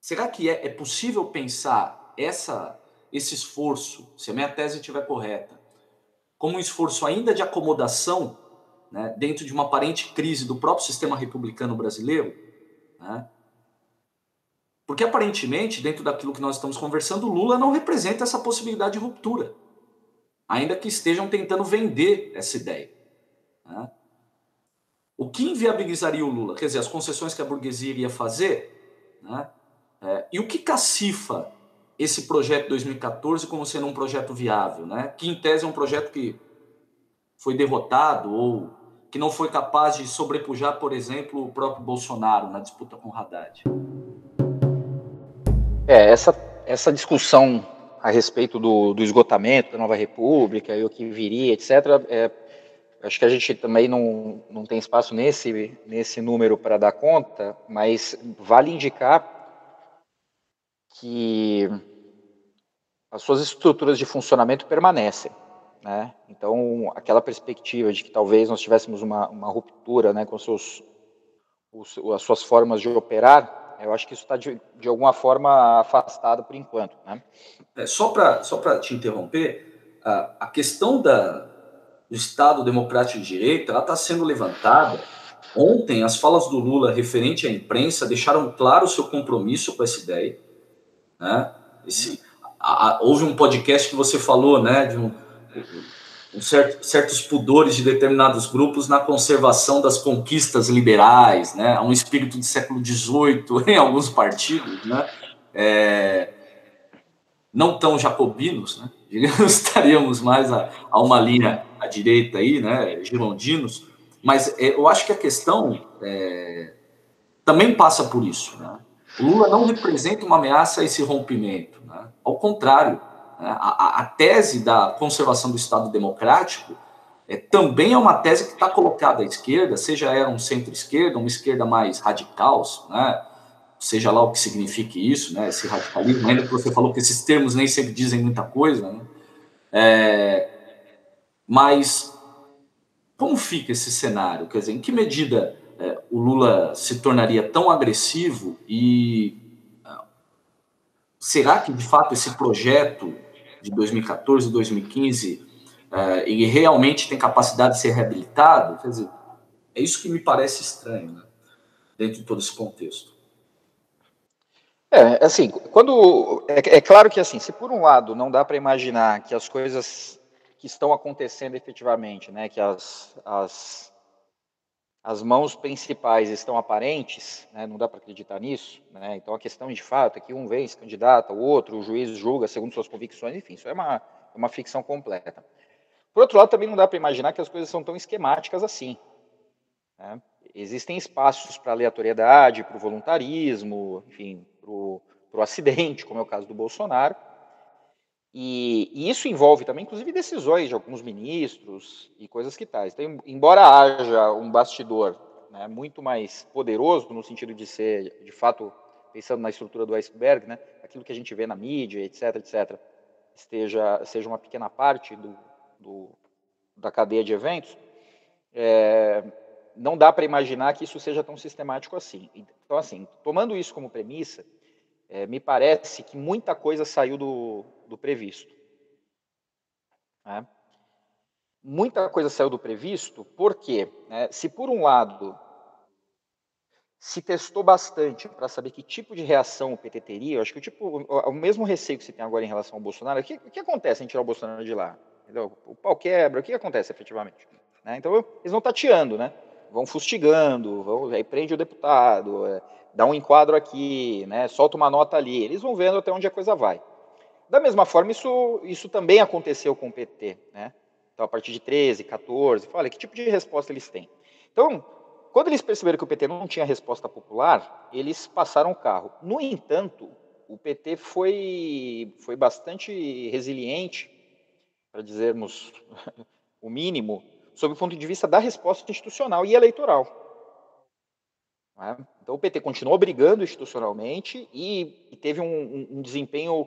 Será que é, é possível pensar essa, esse esforço, se a minha tese estiver correta, como um esforço ainda de acomodação né, dentro de uma aparente crise do próprio sistema republicano brasileiro? Né? Porque aparentemente, dentro daquilo que nós estamos conversando, Lula não representa essa possibilidade de ruptura, ainda que estejam tentando vender essa ideia. Né? O que inviabilizaria o Lula? Quer dizer, as concessões que a burguesia iria fazer, né? É, e o que cacifa esse projeto 2014 como sendo um projeto viável, né? Que em tese é um projeto que foi derrotado ou que não foi capaz de sobrepujar, por exemplo, o próprio Bolsonaro na disputa com Haddad. É, essa, essa discussão a respeito do, do esgotamento da nova república e o que viria, etc., é, acho que a gente também não, não tem espaço nesse, nesse número para dar conta, mas vale indicar que as suas estruturas de funcionamento permanecem. Né? Então, aquela perspectiva de que talvez nós tivéssemos uma, uma ruptura né, com seus, os, as suas formas de operar, eu acho que isso está, de, de alguma forma, afastado por enquanto. Né? É, só para só te interromper, a, a questão da, do Estado Democrático de Direito está sendo levantada. Ontem, as falas do Lula referente à imprensa deixaram claro o seu compromisso com essa ideia. Né? Esse, a, a, houve um podcast que você falou né, de um, um certo, certos pudores de determinados grupos na conservação das conquistas liberais, né? Um espírito de século XVIII em alguns partidos, né? É, não tão jacobinos, né? estaríamos mais a, a, uma linha direita aí, né? Girondinos, mas é, eu acho que a questão é, também passa por isso, né? O Lula não representa uma ameaça a esse rompimento, né? Ao contrário, a, a, tese da conservação do Estado democrático é, também é uma tese que está colocada à esquerda, seja ela um centro-esquerda, uma esquerda mais radical, né? seja lá o que signifique isso, né? esse radicalismo, ainda que você falou que esses termos nem sempre dizem muita coisa, né? é, mas como fica esse cenário? Quer dizer, em que medida é, o Lula se tornaria tão agressivo e é, será que de fato esse projeto de 2014, 2015, uh, ele realmente tem capacidade de ser reabilitado? Quer dizer, é isso que me parece estranho, né? dentro de todo esse contexto. É, assim, quando é, é, claro que assim, se por um lado não dá para imaginar que as coisas que estão acontecendo efetivamente, né, que as, as as mãos principais estão aparentes, né, não dá para acreditar nisso, né, então a questão de fato é que um vem se candidata, o outro, o juiz julga segundo suas convicções, enfim, isso é uma, é uma ficção completa. Por outro lado, também não dá para imaginar que as coisas são tão esquemáticas assim. Né? Existem espaços para aleatoriedade, para o voluntarismo, enfim, para o acidente, como é o caso do Bolsonaro, e, e, isso envolve também, inclusive, decisões de alguns ministros e coisas que tais. Então, embora haja um bastidor né, muito mais poderoso, no sentido de ser, de fato, pensando na estrutura do iceberg, né, aquilo que a gente vê na mídia, etc., etc., esteja, seja uma pequena parte do, do da cadeia de eventos, é, não dá para imaginar que isso seja tão sistemático assim. Então, assim, tomando isso como premissa, é, me parece que muita coisa saiu do, do previsto. Né? Muita coisa saiu do previsto, porque né, se por um lado se testou bastante para saber que tipo de reação o PT teria, eu acho que o, tipo, o, mesmo receio que se tem agora em relação ao Bolsonaro, o que, o que acontece em tirar o Bolsonaro de lá? O pau quebra, o que acontece efetivamente? Né? Então eles vão tateando, né? vão fustigando, vão, aí prende o deputado, é, dá um enquadro aqui, né? solta uma nota ali, eles vão vendo até onde a coisa vai. Da mesma forma, isso, isso também aconteceu com o PT. Né? Então, a partir de 13, 14, olha, que tipo de resposta eles têm? Então, quando eles perceberam que o PT não tinha resposta popular, eles passaram o carro. No entanto, o PT foi, foi bastante resiliente, para dizermos o mínimo, sob o ponto de vista da resposta institucional e eleitoral. É? Então o PT continuou brigando institucionalmente e, e teve um, um, desempenho,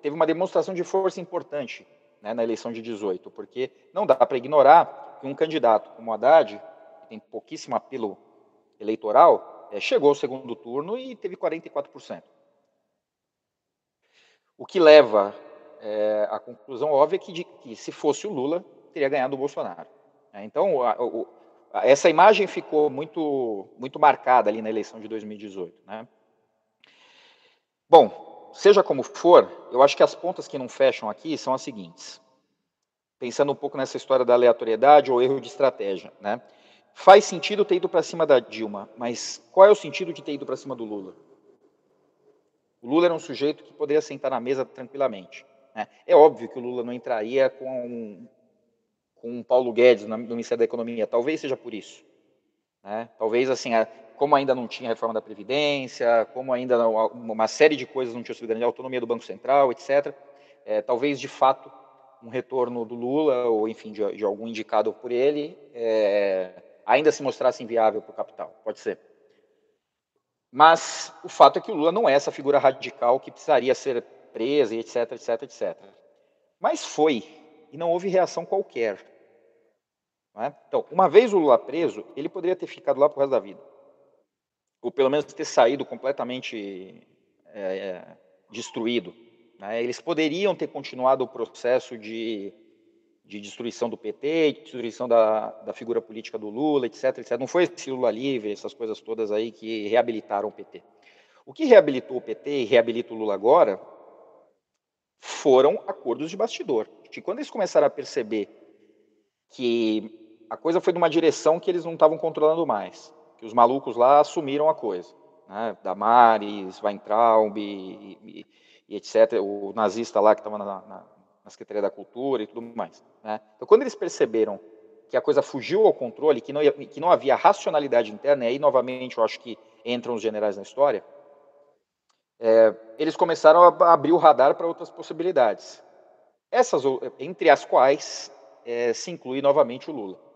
teve uma demonstração de força importante né, na eleição de 18, porque não dá para ignorar que um candidato como Haddad, que tem pouquíssimo apelo eleitoral, é, chegou ao segundo turno e teve 44%. O que leva é, à conclusão óbvia que, de, que se fosse o Lula, teria ganhado o Bolsonaro. É, então, a, a, essa imagem ficou muito, muito marcada ali na eleição de 2018. Né? Bom, seja como for, eu acho que as pontas que não fecham aqui são as seguintes. Pensando um pouco nessa história da aleatoriedade ou erro de estratégia. Né? Faz sentido ter ido para cima da Dilma, mas qual é o sentido de ter ido para cima do Lula? O Lula era um sujeito que poderia sentar na mesa tranquilamente. Né? É óbvio que o Lula não entraria com com o Paulo Guedes no Ministério da Economia. Talvez seja por isso. Né? Talvez, assim, como ainda não tinha reforma da Previdência, como ainda uma série de coisas não tinham sido garantidas, a autonomia do Banco Central, etc., é, talvez, de fato, um retorno do Lula, ou, enfim, de, de algum indicado por ele, é, ainda se mostrasse inviável para o capital. Pode ser. Mas o fato é que o Lula não é essa figura radical que precisaria ser presa, etc, etc, etc. Mas foi, e não houve reação qualquer. É? Então, uma vez o Lula preso, ele poderia ter ficado lá o resto da vida. Ou pelo menos ter saído completamente é, é, destruído. Né? Eles poderiam ter continuado o processo de, de destruição do PT, de destruição da, da figura política do Lula, etc, etc. Não foi esse Lula livre, essas coisas todas aí que reabilitaram o PT. O que reabilitou o PT e reabilita o Lula agora foram acordos de bastidor. Que quando eles começaram a perceber que a coisa foi numa direção que eles não estavam controlando mais, que os malucos lá assumiram a coisa, né? Damares, Weintraub e, e, e etc., o nazista lá que estava na, na, na, Secretaria da Cultura e tudo mais. Né? Então, quando eles perceberam que a coisa fugiu ao controle, que não, que não havia racionalidade interna, e aí, novamente, eu acho que entram os generais na história, é, eles começaram a abrir o radar para outras possibilidades. Essas, entre as quais é, se inclui novamente o Lula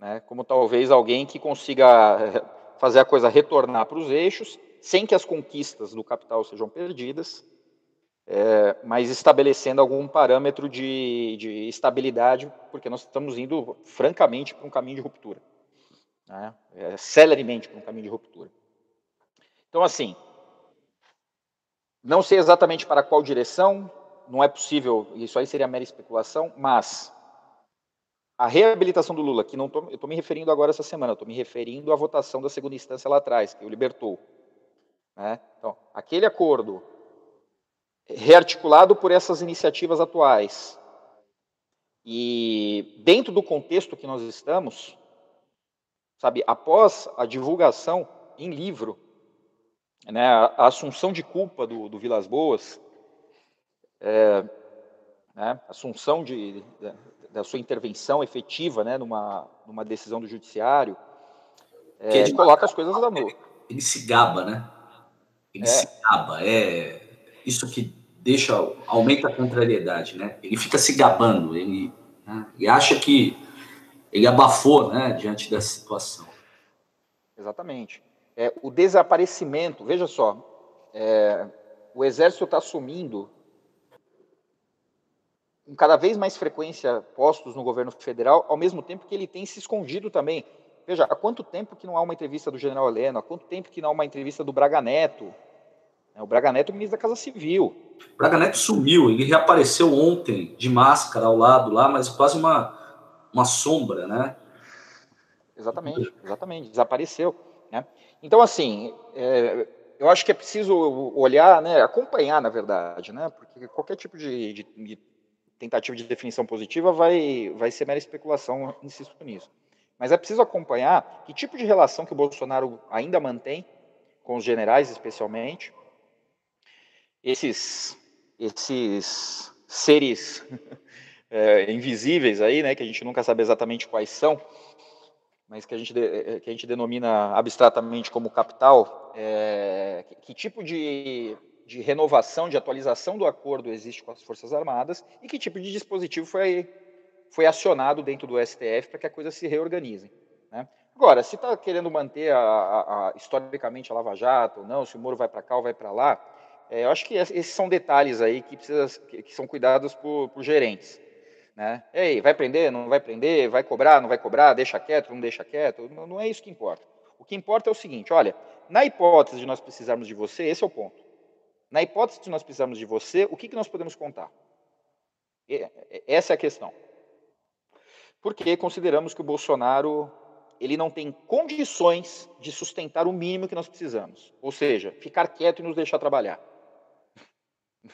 né, como talvez alguém que consiga eh, fazer a coisa retornar para os eixos, sem que as conquistas do capital sejam perdidas, é, mas estabelecendo algum parâmetro de, de, estabilidade, porque nós estamos indo, francamente, para um caminho de ruptura. Né, é, celeremente para um caminho de ruptura. Então, assim, não sei exatamente para qual direção, não é possível, isso aí seria mera especulação, mas a reabilitação do Lula, que não tô, eu estou me referindo agora essa semana, estou me referindo à votação da segunda instância lá atrás, que o libertou. Né? Então, aquele acordo rearticulado por essas iniciativas atuais e dentro do contexto que nós estamos, sabe, após a divulgação em livro, né, a, assunção de culpa do, do Vilas Boas, é, né, assunção de, da sua intervenção efetiva né, numa, numa decisão do judiciário, é, ele coloca as coisas na mão. Ele se gaba, né? Ele é. se gaba. É isso que deixa, aumenta a contrariedade, né? Ele fica se gabando, ele, né? e acha que ele abafou, né, diante dessa situação. Exatamente. É, o desaparecimento, veja só, é, o exército está assumindo com cada vez mais frequência postos no governo federal, ao mesmo tempo que ele tem se escondido também. Veja, há quanto tempo que não há uma entrevista do general Heleno, há quanto tempo que não há uma entrevista do Braga Neto? O Braga Neto é o ministro da Casa Civil. O Braga Neto sumiu, ele reapareceu ontem de máscara ao lado lá, mas quase uma, uma sombra, né? Exatamente, exatamente, desapareceu. Né? Então, assim, é, eu acho que é preciso olhar, né, acompanhar, na verdade, né, porque qualquer tipo de, de, de tentativa de definição positiva vai, vai ser mera especulação, insisto nisso. Mas é preciso acompanhar que tipo de relação que o Bolsonaro ainda mantém com os generais, especialmente. Esses, esses seres é, invisíveis aí, né, que a gente nunca sabe exatamente quais são, mas que a gente, que a gente denomina abstratamente como capital, é, que tipo de, de renovação, de atualização do acordo existe com as Forças Armadas e que tipo de dispositivo foi, foi acionado dentro do STF para que a coisa se reorganize. Né? Agora, se está querendo manter a, a, a, historicamente a Lava Jato, ou não, se o Moro vai para cá ou vai para lá, é, eu acho que esses são detalhes aí que, precisa, que, que são cuidados por, por gerentes. Né? Ei, vai prender, não vai prender, vai cobrar, não vai cobrar, deixa quieto, não deixa quieto, não, não é isso que importa. O que importa é o seguinte, olha, na hipótese de nós precisarmos de você, esse é o ponto. Na hipótese de nós precisarmos de você, o que, que nós podemos contar? Essa é a questão. Porque consideramos que o Bolsonaro ele não tem condições de sustentar o mínimo que nós precisamos. Ou seja, ficar quieto e nos deixar trabalhar.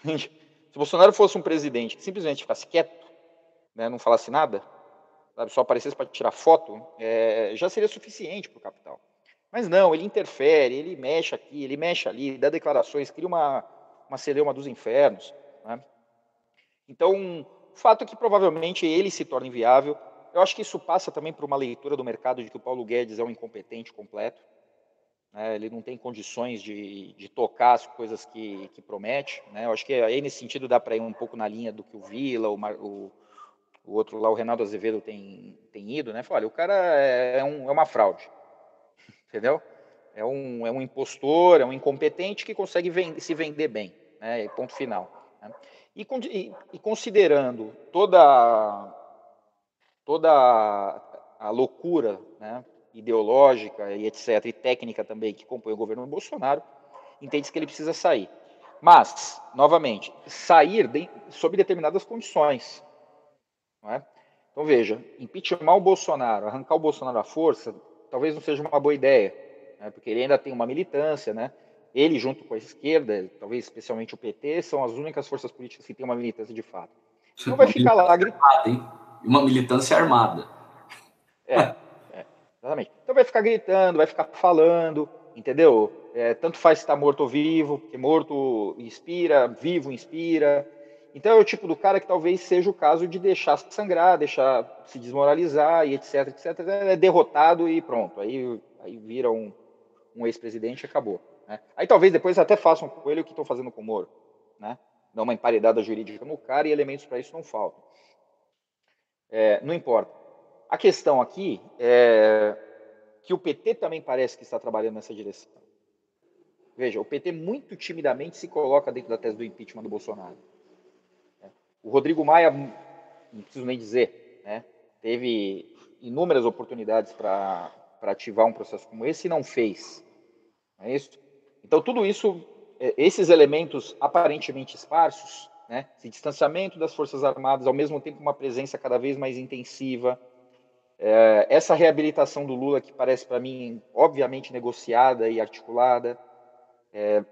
Se o Bolsonaro fosse um presidente que simplesmente ficasse quieto, né, não falasse nada, sabe, só aparecesse para tirar foto, é, já seria suficiente para o capital. Mas não, ele interfere, ele mexe aqui, ele mexe ali, dá declarações, cria uma, uma celeuma dos infernos. Né? Então, o fato é que provavelmente ele se torna inviável, eu acho que isso passa também por uma leitura do mercado de que o Paulo Guedes é um incompetente completo. Né? Ele não tem condições de, de tocar as coisas que, que promete. Né? Eu acho que aí, nesse sentido, dá para ir um pouco na linha do que o Vila, o, o, o outro lá, o Renato Azevedo, tem, tem ido. Né? Fala, olha, o cara é, é, um, é uma fraude. Entendeu? É um, é um impostor, é um incompetente que consegue vend se vender bem. Né? Ponto final. Né? E, e, considerando toda toda a, loucura né, ideológica e etc., e técnica também que compõe o governo Bolsonaro, entende-se que ele precisa sair. Mas, novamente, sair de, sob determinadas condições. É? Então, veja, impeachment o Bolsonaro, arrancar o Bolsonaro à força, talvez não seja uma boa ideia, né, porque ele ainda tem uma militância, né? ele junto com a esquerda, talvez especialmente o PT, são as únicas forças políticas que têm uma militância de fato. Então vai ficar lá gritando uma militância armada. É, é, exatamente. Então vai ficar gritando, vai ficar falando, entendeu? É, tanto faz se está morto ou vivo, porque morto inspira, vivo inspira. Então é o tipo do cara que talvez seja o caso de deixar sangrar, deixar se desmoralizar e etc, etc. É derrotado e pronto. Aí, aí vira um, um ex-presidente e acabou. Né? Aí talvez depois até façam com ele o que estão fazendo com o Moro. Né? Dá uma emparedada jurídica no cara e elementos para isso não faltam. É, não importa. A questão aqui é que o PT também parece que está trabalhando nessa direção. Veja, o PT muito timidamente se coloca dentro da tese do impeachment do Bolsonaro. O Rodrigo Maia, não preciso nem dizer, né, teve inúmeras oportunidades para ativar um processo como esse e não fez. Não é isso? Então, tudo isso, é, esses elementos aparentemente esparsos, né? Esse distanciamento das Forças Armadas, ao mesmo tempo uma presença cada vez mais intensiva. É, essa reabilitação do Lula, que parece para mim, obviamente, negociada e articulada. É,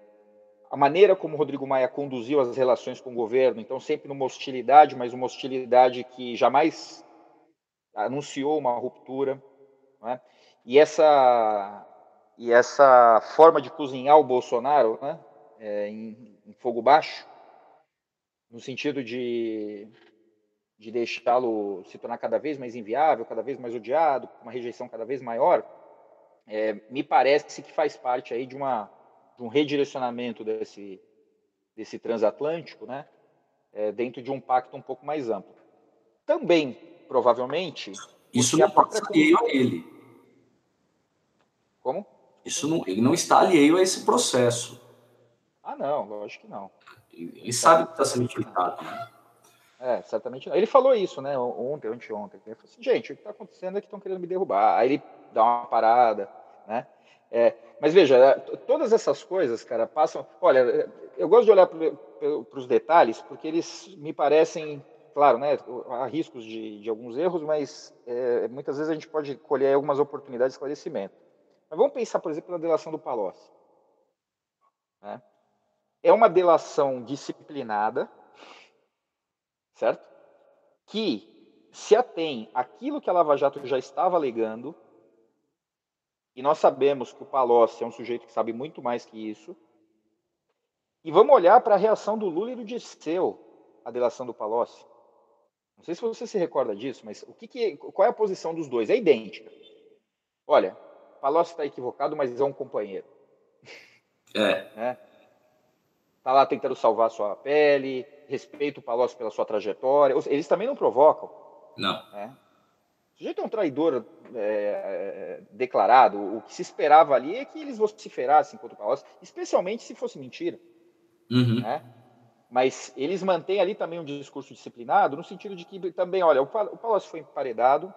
a maneira como Rodrigo Maia conduziu as relações com o governo, então sempre numa hostilidade, mas uma hostilidade que jamais anunciou uma ruptura. Né? E essa e essa forma de cozinhar o Bolsonaro né? É, em, em fogo baixo no sentido de, de deixá-lo se tornar cada vez mais inviável, cada vez mais odiado, uma rejeição cada vez maior, é, me parece que faz parte aí de, uma, de um redirecionamento desse, desse transatlântico, né, é, dentro de um pacto um pouco mais amplo. Também, provavelmente... Isso não está alheio a ele. Como? Isso não, ele não está alheio a esse processo. Ah, não, lógico que não. Ele sabe que está sendo utilizado, né? É, certamente não. Ele falou isso, né, ontem, anteontem. Ele falou assim, gente, o que está acontecendo é que estão querendo me derrubar. Aí ele dá uma parada, né? É, mas veja, é, todas essas coisas, cara, passam. Olha, eu gosto de olhar para os detalhes, porque eles me parecem, claro, né, há riscos de, de alguns erros, mas é, muitas vezes a gente pode colher algumas oportunidades de esclarecimento. Mas vamos pensar, por exemplo, na delação do Palocci. Né? é uma delação disciplinada, certo? Que se atém àquilo que a Lava Jato já estava alegando, e nós sabemos que o Palocci é um sujeito que sabe muito mais que isso, E vamos olhar para a reação do Lula e do Disseu à delação do Palocci. Não sei se você se recorda disso, mas o que, que qual é a posição dos dois? É idêntica. Olha, Palocci está equivocado, mas é um companheiro. É. Né? Tá lá tentando salvar a sua pele, respeita o Palocci pela sua trajetória. Eles também não provocam. Não. Né? O sujeito é um traidor é, é, declarado. O que se esperava ali é que eles vociferassem contra o Palocci, especialmente se fosse mentira. Uhum. Né? Mas eles mantêm ali também um discurso disciplinado, no sentido de que também, olha, o Palocci foi emparedado,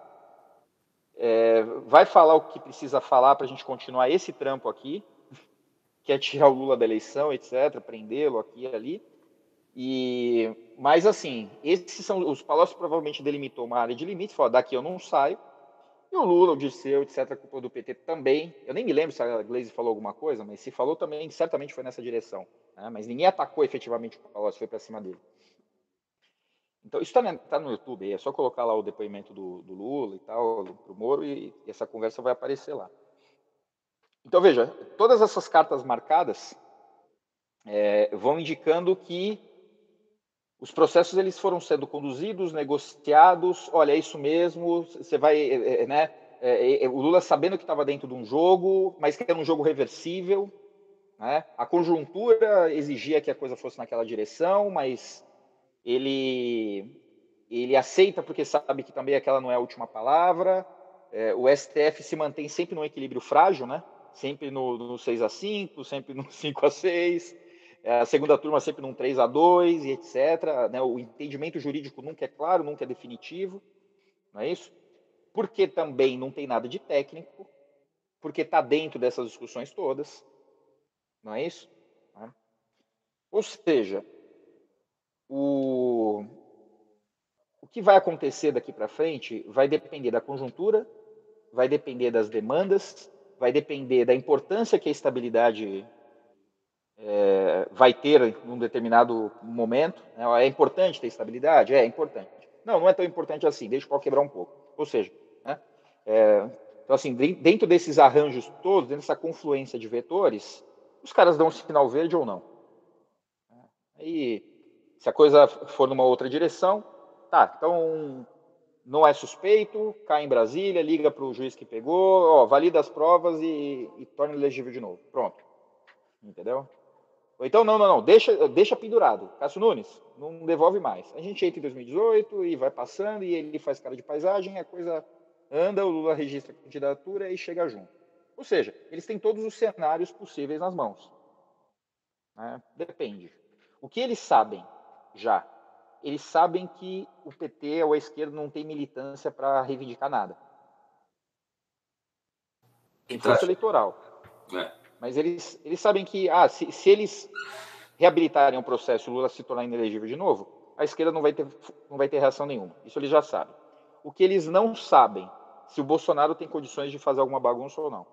é, vai falar o que precisa falar para a gente continuar esse trampo aqui, que é tirar o Lula da eleição, etc., prendê-lo aqui e ali. E, mas assim, esses são os Palocci provavelmente delimitou uma área de limites, falou, daqui eu não saio. E o Lula, o Dirceu, etc., culpa do PT também. Eu nem me lembro se a Glaze falou alguma coisa, mas se falou também, certamente foi nessa direção. Né? Mas ninguém atacou efetivamente o Palocci, foi para cima dele. Então, isso está tá no YouTube, é só colocar lá o depoimento do, do Lula e tal, para o Moro, e, e essa conversa vai aparecer lá. Então, veja, todas essas cartas marcadas é, vão indicando que os processos eles foram sendo conduzidos, negociados. Olha, é isso mesmo. Você vai, é, né? É, é, o Lula sabendo que estava dentro de um jogo, mas que era um jogo reversível. Né? A conjuntura exigia que a coisa fosse naquela direção, mas ele ele aceita porque sabe que também aquela não é a última palavra. O STF se mantém sempre num equilíbrio frágil, né? Sempre no, no 6 a 5, sempre no 5 a 6 a segunda turma sempre num 3 a 2 e etc. Né? O entendimento jurídico nunca é claro, nunca é definitivo, não é isso? Porque também não tem nada de técnico, porque está dentro dessas discussões todas, não é isso? Né? Ou seja, o, o que vai acontecer daqui para frente vai depender da conjuntura, vai depender das demandas, vai depender da importância que a estabilidade é, vai ter em um determinado momento. Né? É importante ter estabilidade? É, é importante. Não, não é tão importante assim, deixa o pau quebrar um pouco. Ou seja, né? é, então, assim, dentro desses arranjos todos, dentro dessa confluência de vetores, os caras dão um sinal verde ou não. Aí, se a coisa for numa outra direção, tá, então não é suspeito, cai em Brasília, liga para o juiz que pegou, ó, valida as provas e, e torna elegível de novo. Pronto. Entendeu? Ou então, não, não, não, deixa, deixa pendurado. Cássio Nunes, não devolve mais. A gente entra em 2018 e vai passando e ele faz cara de paisagem, a coisa anda, o Lula registra a candidatura e chega junto. Ou seja, eles têm todos os cenários possíveis nas mãos. Né? Depende. O que eles sabem já? Eles sabem que o PT ou a esquerda não tem militância para reivindicar nada. Força eleitoral. É. Mas eles, eles sabem que, ah, se, se eles reabilitarem o processo e o Lula se tornar inelegível de novo, a esquerda não vai, ter, não vai ter reação nenhuma. Isso eles já sabem. O que eles não sabem, se o Bolsonaro tem condições de fazer alguma bagunça ou não.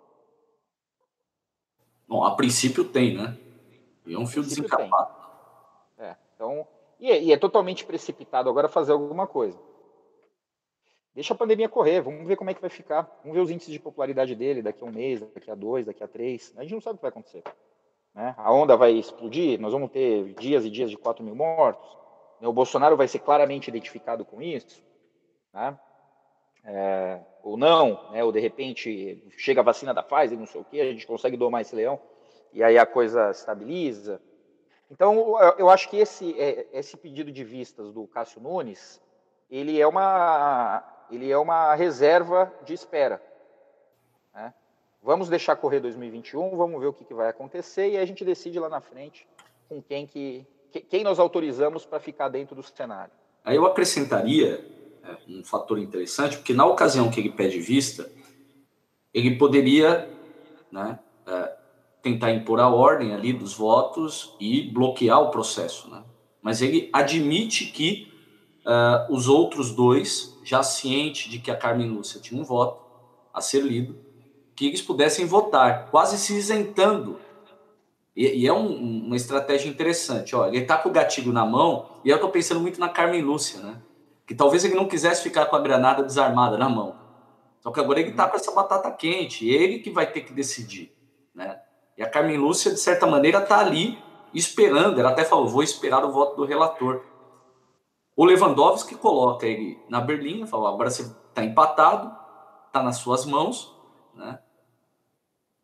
Bom, a princípio tem, né? E é um fio desencapado. É, então, e é, e é totalmente precipitado agora fazer alguma coisa. Deixa a pandemia correr, vamos ver como é que vai ficar. Vamos ver os índices de popularidade dele daqui a um mês, daqui a dois, daqui a três. A gente não sabe o que vai acontecer. Né? A onda vai explodir, nós vamos ter dias e dias de 4 mil mortos. O Bolsonaro vai ser claramente identificado com isso. Né? É, ou não, né? ou de repente chega a vacina da Pfizer, não sei o que, a gente consegue domar esse leão, e aí a coisa estabiliza. Então, eu acho que esse, é, esse pedido de vistas do Cássio Nunes, ele é uma ele é uma reserva de espera. Né? Vamos deixar correr 2021, vamos ver o que, que, vai acontecer e a gente decide lá na frente com quem que quem nós autorizamos para ficar dentro do cenário. Aí eu acrescentaria é, um fator interessante, porque na ocasião que ele pede vista, ele poderia né, é, tentar impor a ordem ali dos votos e bloquear o processo. Né? Mas ele admite que uh, os outros dois já ciente de que a Carmen Lúcia tinha um voto a ser lido, que eles pudessem votar, quase se isentando. E, e é um, uma estratégia interessante. Ó, ele está com o gatilho na mão, e eu estou pensando muito na Carmen Lúcia, né? Que talvez ele não quisesse ficar com a granada desarmada na mão. Só que agora ele está com essa batata quente, ele que vai ter que decidir, né? E a Carmen Lúcia, de certa maneira, está ali esperando, ela até falou, vou esperar o voto do relator. O Lewandowski coloca ele na berlinha, falou, agora você está empatado, está nas suas mãos, né?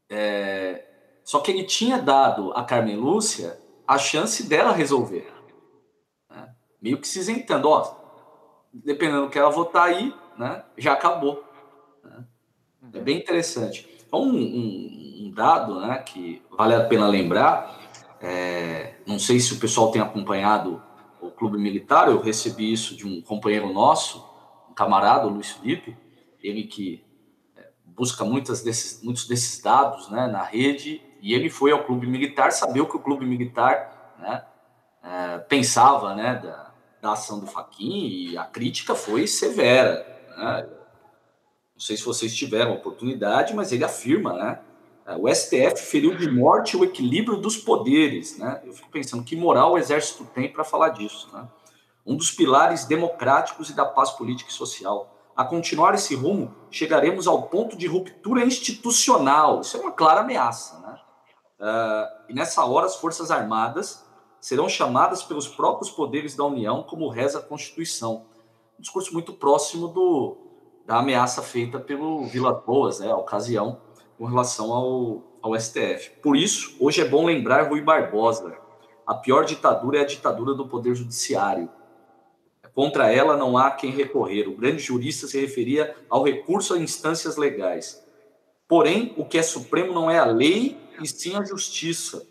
É, só que ele tinha dado a Carmen Lúcia a chance dela resolver. Né? Meio que se isentando, ó, dependendo do que ela votar aí, né, já acabou. Né? É bem interessante. Então, um, um, um, dado né, que vale a pena lembrar, é, não sei se o pessoal tem acompanhado o Clube Militar, eu recebi isso de um companheiro nosso, um camarada, o Luiz Felipe, ele que é, busca muitas desses, muitos desses dados né, na rede, e ele foi ao Clube Militar, saber o que o Clube Militar né, é, pensava né, da, da ação do Faquin, e a crítica foi severa. Né? Não sei se vocês tiveram oportunidade, mas ele afirma, né? O STF feriu de morte o equilíbrio dos poderes, né? Eu fico pensando que moral o exército tem para falar disso, né? Um dos pilares democráticos e da paz política e social. A continuar esse rumo, chegaremos ao ponto de ruptura institucional. Isso é uma clara ameaça, né? Uh, e nessa hora, as Forças Armadas serão chamadas pelos próprios poderes da União, como reza a Constituição. Um discurso muito próximo do, da ameaça feita pelo Vila Boas, né, a ocasião, com relação ao, ao STF. Por isso, hoje é bom lembrar Rui Barbosa. A pior ditadura é a ditadura do Poder Judiciário. Contra ela não há quem recorrer. O grande jurista se referia ao recurso a instâncias legais. Porém, o que é supremo não é a lei, e sim a justiça.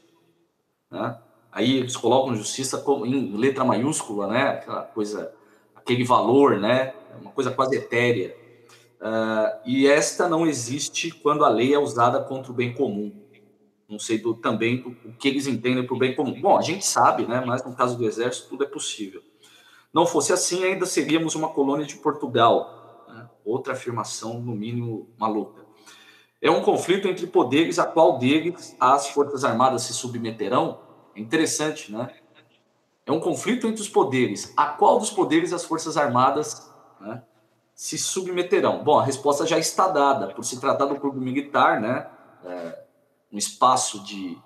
Né? Aí eles colocam justiça em letra maiúscula, né? Aquela coisa, aquele valor, né? Uma coisa quase etérea. Uh, e esta não existe quando a lei é usada contra o bem comum. Não sei do, também do, o que eles entendem por bem comum. Bom, a gente sabe, né? Mas no caso do exército tudo é possível. Não fosse assim, ainda seríamos uma colônia de Portugal. Né? Outra afirmação, no mínimo, maluca. É um conflito entre poderes, a qual deles as Forças Armadas se submeterão é interessante, né? É um conflito entre os poderes. A qual dos poderes as Forças Armadas né, se submeterão? Bom, a resposta já está dada. Por se tratar do clube militar, né? É, um espaço de,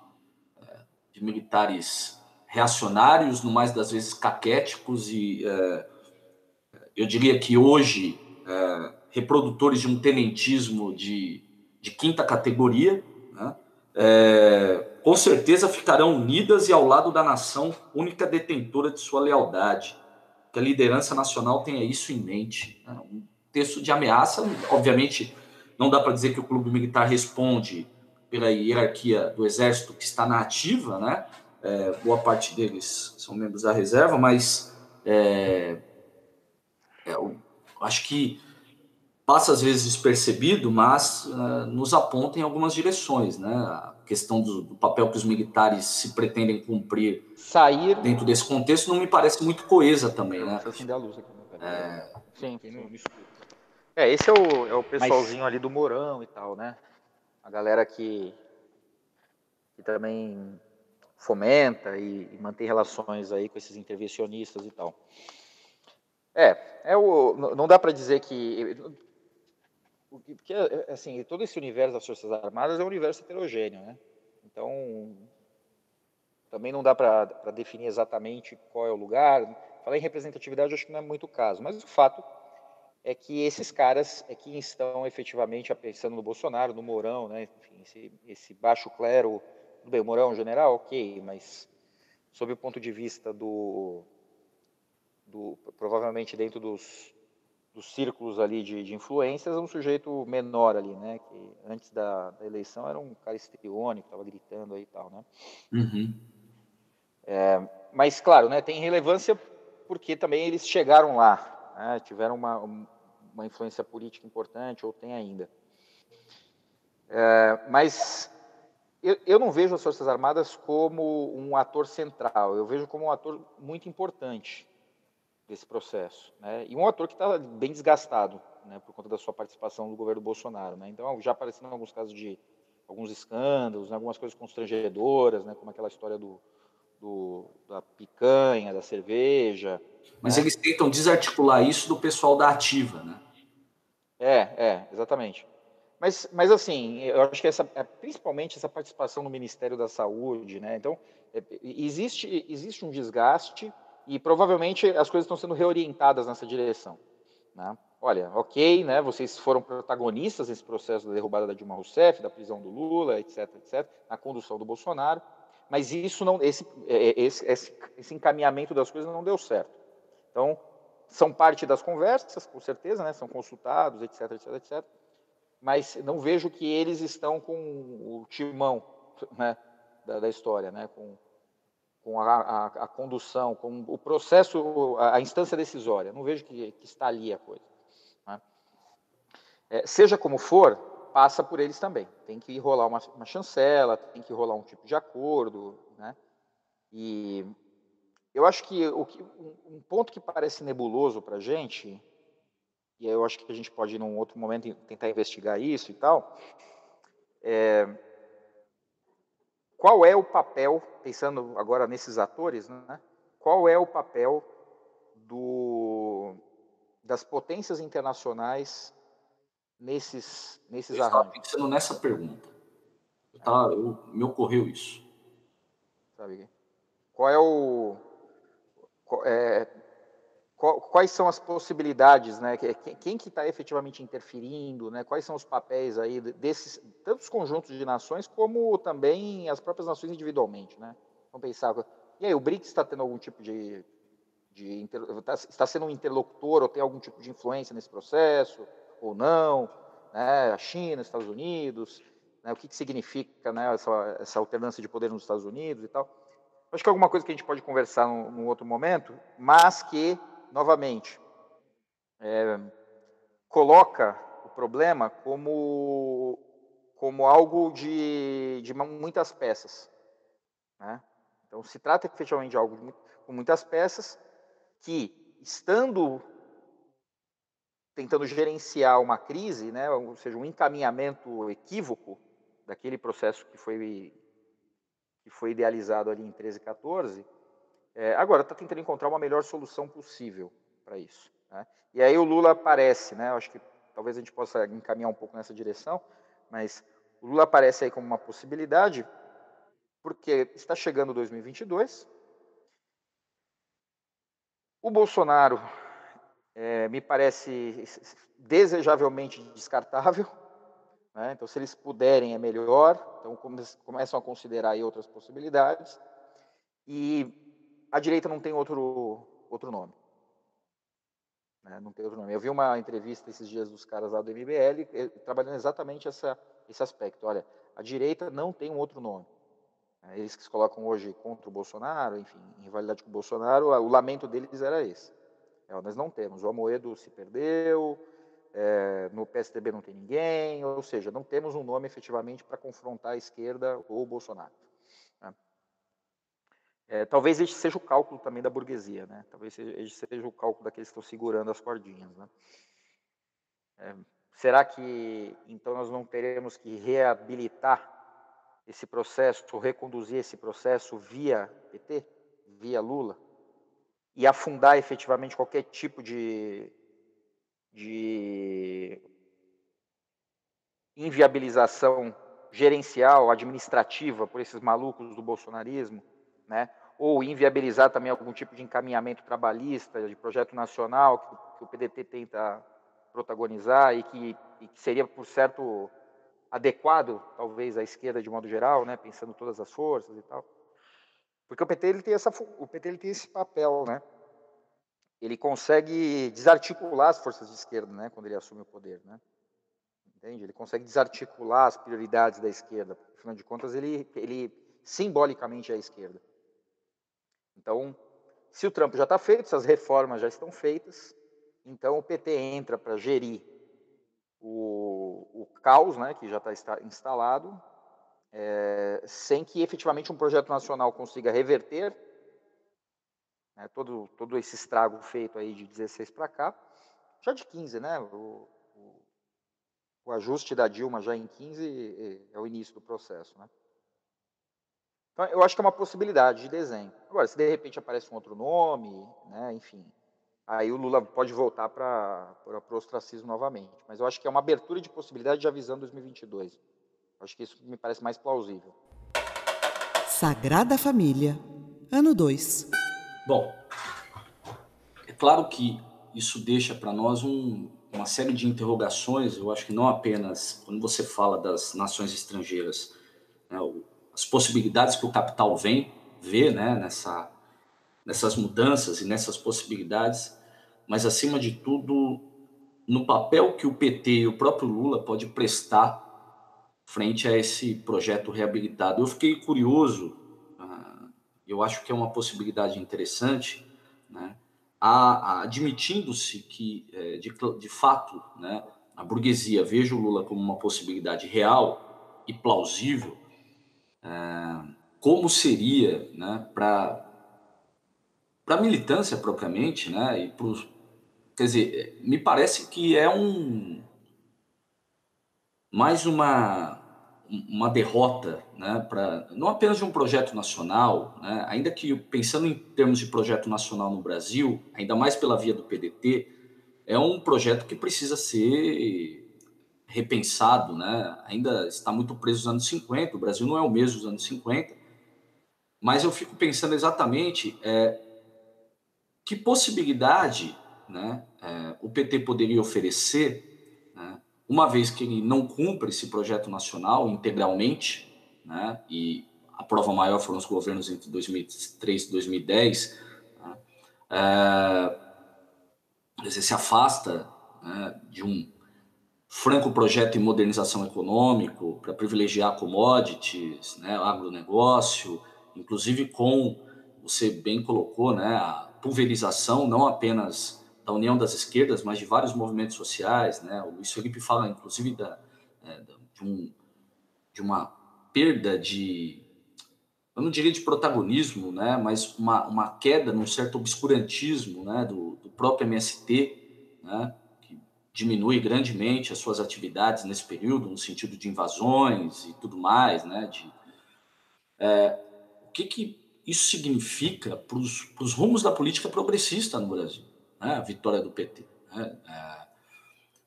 é, de militares reacionários, no mais das vezes caquéticos e é, eu diria que hoje é, reprodutores de um tenentismo de, de quinta categoria, né? É, com certeza ficarão unidas e ao lado da nação, única detentora de sua lealdade. Que a liderança nacional tenha isso em mente. Né? Um texto de ameaça, obviamente, não dá para dizer que o clube militar responde pela hierarquia do exército que está na ativa, né? É, boa parte deles são membros da reserva, mas é, é, acho que passa às vezes despercebido, mas uh, nos aponta em algumas direções, né? questão do, do, papel que os militares se pretendem cumprir sair dentro desse contexto não me parece muito coesa também, né? a luz aqui, né? é... Sim, É, esse é o, é o pessoalzinho Mas... ali do Morão e tal, né? A galera que, que também fomenta e, e mantém relações aí com esses intervencionistas e tal. É, é o, não dá para dizer que porque é, é, assim, todo esse universo das Forças Armadas é um universo heterogêneo, né? Então, também não dá para definir exatamente qual é o lugar. Falar em representatividade, acho que não é muito o caso, mas o fato é que esses caras é que estão efetivamente pensando no Bolsonaro, no Mourão, né? Enfim, esse, esse baixo clero, bem, o Mourão é general, ok, mas sob o ponto de vista do, do provavelmente dentro dos dos círculos ali de, de influências, um sujeito menor ali, né? Que antes da, da eleição era um cara estriônico, estava gritando aí e tal, né? Uhum. É, mas, claro, né, tem relevância porque também eles chegaram lá, né, tiveram uma, uma influência política importante, ou tem ainda. É, mas eu, eu não vejo as Forças Armadas como um ator central, eu vejo como um ator muito importante desse processo. Né? E um ator que está bem desgastado né, por conta da sua participação no governo Bolsonaro. Né? Então, já apareceram alguns casos de alguns escândalos, né, algumas coisas constrangedoras, né, como aquela história do, do, da picanha, da cerveja. Mas né? eles tentam desarticular isso do pessoal da ativa, né? É, é, exatamente. Mas, mas assim, eu acho que essa, é, principalmente essa participação no Ministério da Saúde, né? Então, é, existe, existe um desgaste e provavelmente as coisas estão sendo reorientadas nessa direção. Né? Olha, ok, né? Vocês foram protagonistas nesse processo da derrubada da Dilma Rousseff, da prisão do Lula, etc, etc, na condução do Bolsonaro, mas isso não, esse, é, esse, esse, esse encaminhamento das coisas não deu certo. Então, são parte das conversas, com certeza, né? São consultados, etc, etc, etc mas não vejo que eles estão com o timão né, da, da, história, né, com, com a, a, a, condução, com o processo, a, a instância decisória. Não vejo que, que está ali a coisa. Né. É, seja como for, passa por eles também. Tem que rolar uma, uma chancela, tem que rolar um tipo de acordo. Né, e eu acho que, o que um ponto que parece nebuloso para a gente e eu acho que a gente pode, num outro momento, tentar investigar isso e tal. É, qual é o papel, pensando agora nesses atores, né, qual é o papel do, das potências internacionais nesses, nesses eu arranjos? pensando nessa pergunta. Tá, eu, me ocorreu isso. Sabe? Qual é o. Qual, é, quais são as possibilidades, né? Quem que está efetivamente interferindo, né? Quais são os papéis aí desses tantos conjuntos de nações como também as próprias nações individualmente, né? Vamos pensar. E aí, o BRICS está tendo algum tipo de, de tá, está sendo um interlocutor ou tem algum tipo de influência nesse processo ou não? Né? A China, os Estados Unidos, né? O que, que significa, né? Essa, essa alternância de poder nos Estados Unidos e tal? Acho que é alguma coisa que a gente pode conversar num, num outro momento, mas que novamente, é, coloca o problema como, como algo de, de muitas peças. Né? Então, se trata efetivamente de algo com muitas peças que, estando tentando gerenciar uma crise, né, ou seja, um encaminhamento equívoco daquele processo que foi, que foi idealizado ali em 13 e 14, é, agora está tentando encontrar uma melhor solução possível para isso. Né? E aí o Lula aparece, né? acho que talvez a gente possa encaminhar um pouco nessa direção, mas o Lula aparece aí como uma possibilidade, porque está chegando 2022. O Bolsonaro é, me parece desejavelmente descartável. Né? Então, se eles puderem, é melhor. Então, começam a considerar aí outras possibilidades. E a direita não tem outro, outro nome. Né? Não tem outro nome. Eu vi uma entrevista esses dias dos caras lá do MBL eh, trabalhando exatamente essa, esse aspecto. Olha, a direita não tem um outro nome. Né? Eles que se colocam hoje contra o Bolsonaro, enfim, em rivalidade com o Bolsonaro, o lamento deles era esse. É, nós não temos. O Amoedo se perdeu, é, no PSDB não tem ninguém, ou seja, não temos um nome efetivamente para confrontar a esquerda ou o Bolsonaro. É, talvez este seja o cálculo também da burguesia, né? Talvez este seja o cálculo daqueles que estão segurando as cordinhas, né? É, será que então nós não teremos que reabilitar esse processo, reconduzir esse processo via PT, via Lula, e afundar efetivamente qualquer tipo de, de inviabilização gerencial, administrativa por esses malucos do bolsonarismo? Né? ou inviabilizar também algum tipo de encaminhamento trabalhista, de projeto nacional que, que o PDT tenta protagonizar e que, e que, seria, por certo, adequado, talvez, à esquerda de modo geral, né? pensando todas as forças e tal. Porque o PT ele tem, essa, o PT ele tem esse papel, né? ele consegue desarticular as forças de esquerda né? quando ele assume o poder. Né? Entende? Ele consegue desarticular as prioridades da esquerda. Afinal de contas, ele, ele simbolicamente é a esquerda. Então, se o trampo já está feito, se as reformas já estão feitas, então o PT entra para gerir o, o, caos né, que já está instalado, é, sem que efetivamente um projeto nacional consiga reverter né, todo, todo esse estrago feito aí de 16 para cá, já de 15, né? O, o, o, ajuste da Dilma já em 15 é, é o início do processo, né? Então, eu acho que é uma possibilidade de desenho. Agora, se de repente aparece um outro nome, né, enfim, aí o Lula pode voltar para o ostracismo novamente. Mas eu acho que é uma abertura de possibilidade já visando 2022. Acho que isso me parece mais plausível. Sagrada Família, ano 2. Bom, é claro que isso deixa para nós um, uma série de interrogações. Eu acho que não apenas quando você fala das nações estrangeiras, né, as possibilidades que o capital vem ver né, nessa, nessas mudanças e nessas possibilidades, mas acima de tudo no papel que o PT e o próprio Lula pode prestar frente a esse projeto reabilitado. Eu fiquei curioso, uh, eu acho que é uma possibilidade interessante, né, admitindo-se que, é, de, de fato, né, a burguesia veja o Lula como uma possibilidade real e plausível, como seria né, para a militância propriamente, né, e pros, quer dizer, me parece que é um mais uma uma derrota, né, para não apenas de um projeto nacional, né, ainda que pensando em termos de projeto nacional no Brasil, ainda mais pela via do PDT, é um projeto que precisa ser repensado, né? Ainda está muito preso nos anos 50, o Brasil não é o mesmo dos anos 50, mas eu fico pensando exatamente é, que possibilidade né, é, o PT poderia oferecer uma vez que ele não cumpre esse projeto nacional integralmente, né, e a prova maior foram os governos entre 2003 e 2010, né, é, se afasta né, de um franco projeto de modernização econômico para privilegiar commodities, né, agronegócio, inclusive com, você bem colocou, né, a pulverização não apenas da União das Esquerdas, mas de vários movimentos sociais, né? O Luiz Felipe fala, inclusive, da, é, de, um, de uma perda de, eu não diria de protagonismo, né? Mas uma, uma queda num certo obscurantismo, né? Do, do próprio MST, né? Diminui grandemente as suas atividades nesse período, no sentido de invasões e tudo mais, né? De, é, o que que isso significa para os rumos da política progressista no Brasil? né, a vitória do PT. Né? É,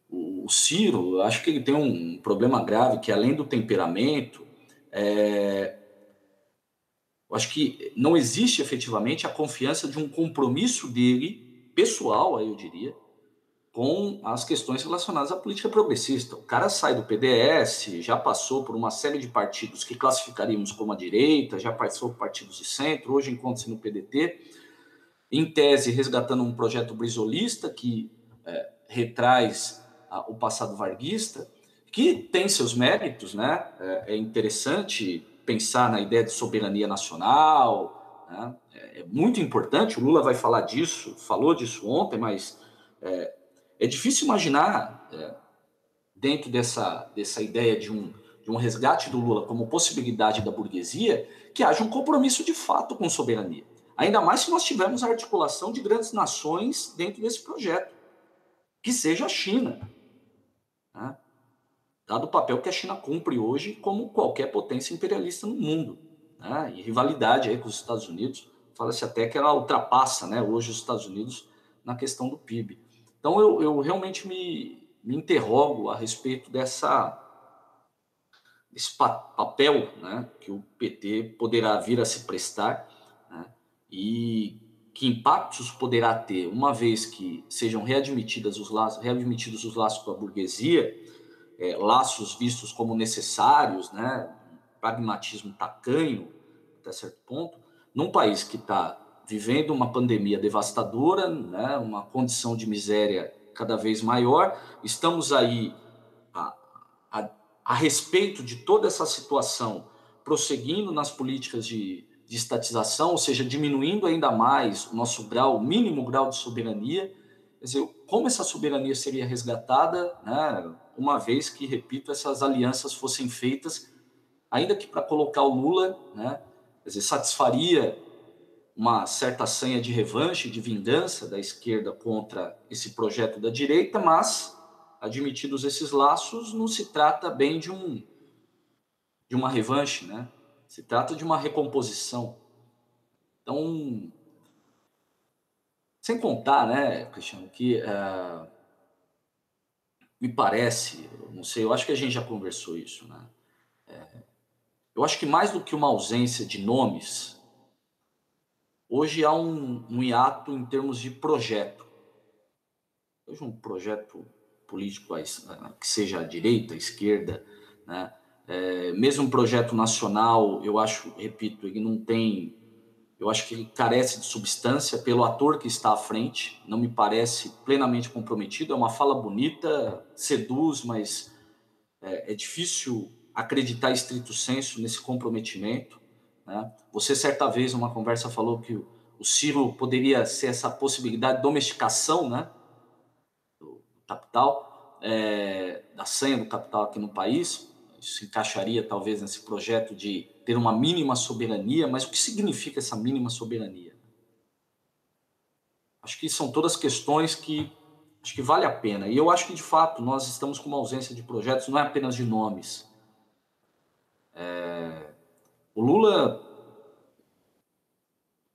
o Ciro, eu acho que ele tem um problema grave que, além do temperamento, é, eu acho que não existe efetivamente a confiança de um compromisso dele, pessoal, aí eu diria, com as questões relacionadas à política progressista. O cara sai do PDS, já passou por uma série de partidos que classificaríamos como a direita, já passou por partidos de centro, hoje encontra-se no PDT em tese, resgatando um projeto brisolista que é, retraz a, o passado varguista, que tem seus méritos, né? É, é, interessante pensar na ideia de soberania nacional, né? é, é, muito importante. O Lula vai falar disso, falou disso ontem, mas é, é difícil imaginar é, dentro dessa, dessa ideia de um, de um resgate do Lula como possibilidade da burguesia que haja um compromisso de fato com soberania. Ainda mais se nós tivermos a articulação de grandes nações dentro desse projeto, que seja a China. Né? Dado o papel que a China cumpre hoje como qualquer potência imperialista no mundo. Né? E rivalidade aí com os Estados Unidos. Fala-se até que ela ultrapassa né, hoje os Estados Unidos na questão do PIB. Então eu, eu realmente me, me interrogo a respeito dessa esse papel né, que o PT poderá vir a se prestar e que impactos poderá ter, uma vez que sejam readmitidas os laços, readmitidos os laços com a burguesia, é, laços vistos como necessários, né, pragmatismo tacanho, até certo ponto, num país que está vivendo uma pandemia devastadora, né, uma condição de miséria cada vez maior, estamos aí a, a, a respeito de toda essa situação, prosseguindo nas políticas de de estatização, ou seja, diminuindo ainda mais o nosso grau, o mínimo grau de soberania. Quer dizer, como essa soberania seria resgatada, né, uma vez que, repito, essas alianças fossem feitas, ainda que para colocar o Lula, né, quer dizer, satisfaria uma certa sanha de revanche, de vingança da esquerda contra esse projeto da direita, mas, admitidos esses laços, não se trata bem de um de uma revanche, né? Se trata de uma recomposição. Então, Sem contar, né, Cristiano, que uh, me parece, não sei, eu acho que a gente já conversou isso, né? É, eu acho que mais do que uma ausência de nomes, hoje há um, um hiato em termos de projeto. Hoje um projeto político que seja a direita, a esquerda, né? É, mesmo um projeto nacional, eu acho, repito, ele não tem eu acho que ele carece de substância pelo ator que está à frente, não me parece plenamente comprometido. É uma fala bonita, seduz, mas é, é difícil acreditar estrito senso nesse comprometimento. Né? Você, certa vez, numa conversa, falou que o Ciro poderia ser essa possibilidade de domesticação né? do capital, é, da senha do capital aqui no país. Isso se encaixaria, talvez, nesse projeto de ter uma mínima soberania, mas o que significa essa mínima soberania? Acho que são todas questões que acho que vale a pena. E eu acho que, de fato, nós estamos com uma ausência de projetos, não é apenas de nomes. É... O Lula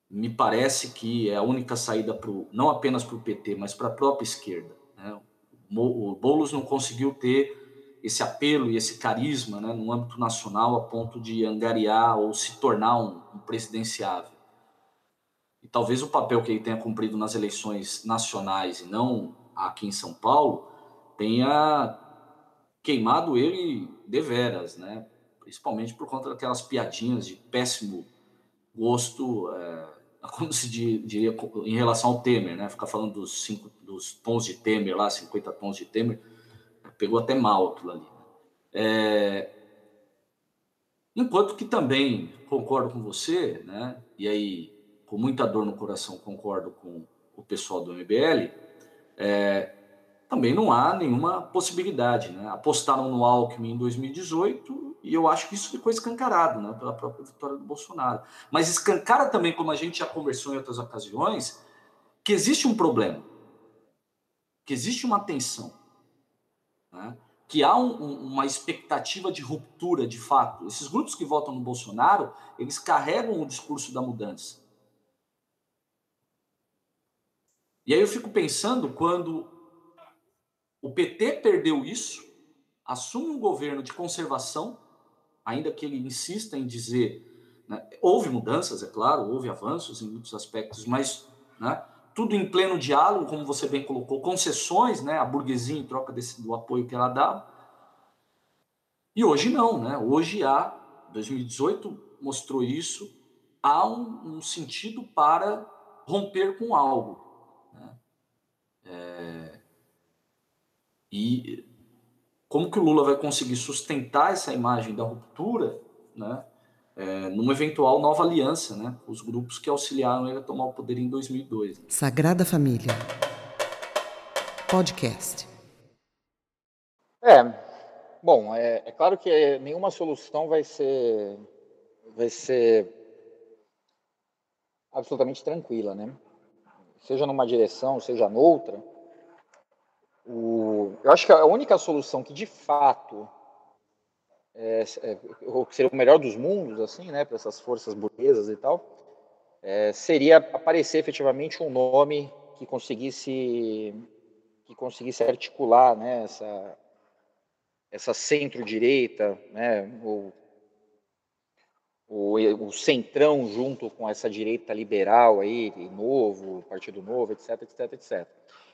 me parece que é a única saída pro, não apenas para o PT, mas para a própria esquerda. Né? O Boulos não conseguiu ter esse apelo e esse carisma né, no âmbito nacional a ponto de angariar ou se tornar um, um presidenciável. E talvez o papel que ele tenha cumprido nas eleições nacionais e não aqui em São Paulo tenha queimado ele deveras, né? Principalmente por conta daquelas piadinhas de péssimo gosto, é, como se diria em relação ao Temer, né? ficar falando dos, cinco, dos tons de Temer lá, 50 tons de Temer, pegou até mal aquilo ali. É... Enquanto que também concordo com você, né? e aí com muita dor no coração concordo com o pessoal do MBL, é... também não há nenhuma possibilidade. Né? Apostaram no Alckmin em 2018 e eu acho que isso ficou escancarado né? pela própria vitória do Bolsonaro. Mas escancara também, como a gente já conversou em outras ocasiões, que existe um problema, que existe uma tensão né? que há um, uma expectativa de ruptura, de fato. Esses grupos que votam no Bolsonaro, eles carregam o discurso da mudança. E aí eu fico pensando quando o PT perdeu isso, assume um governo de conservação, ainda que ele insista em dizer, né, houve mudanças, é claro, houve avanços em muitos aspectos, mas né, tudo em pleno diálogo, como você bem colocou, concessões, né, a burguesia em troca desse, do apoio que ela dava. E hoje não, né? Hoje há, 2018 mostrou isso, há um, um sentido para romper com algo. Né? É, e como que o Lula vai conseguir sustentar essa imagem da ruptura, né? é, numa eventual nova aliança, né? Os grupos que auxiliaram ele a tomar o poder em 2002. Sagrada Família. Podcast. É, bom, é, é, claro que nenhuma solução vai ser, vai ser absolutamente tranquila, né? Seja numa direção, seja noutra. O, eu acho que a única solução que de fato é, é, ou seria o melhor dos mundos, assim, né, para essas forças burguesas e tal, é, seria aparecer efetivamente um nome que conseguisse que conseguisse articular, né, essa essa centro-direita, né, o, o, o centrão junto com essa direita liberal aí, novo, Partido Novo, etc, etc, etc.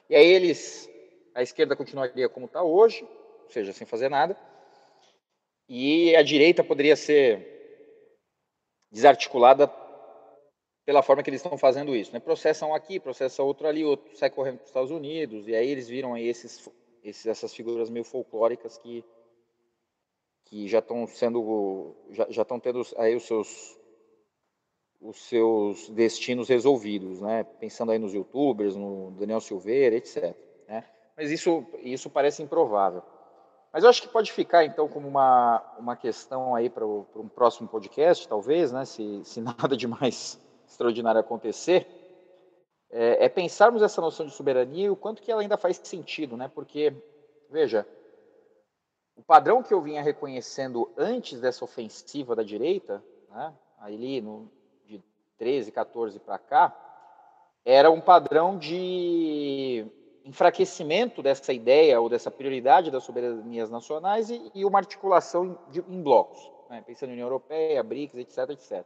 E aí eles, a esquerda continuaria como está hoje, ou seja, sem fazer nada, e a direita poderia ser desarticulada pela forma que eles estão fazendo isso. Né? Processam aqui, processam outro ali, outro sai correndo para os Estados Unidos, e aí eles viram aí esses, esses, essas figuras meio folclóricas que, que já estão sendo, já, já estão tendo aí os seus, os seus destinos resolvidos, né? pensando aí nos youtubers, no Daniel Silveira, etc. Né? Mas isso, isso parece improvável. Mas eu acho que pode ficar, então, como uma, uma questão aí para um próximo podcast, talvez, né, se, se nada de mais extraordinário acontecer, é, é, pensarmos essa noção de soberania e o quanto que ela ainda faz sentido, né? Porque, veja, o padrão que eu vinha reconhecendo antes dessa ofensiva da direita, né, ali no, de 13, 14 para cá, era um padrão de enfraquecimento dessa ideia ou dessa prioridade das soberanias nacionais e, e uma articulação de, em blocos, né? pensando em União Europeia, BRICS, etc, etc.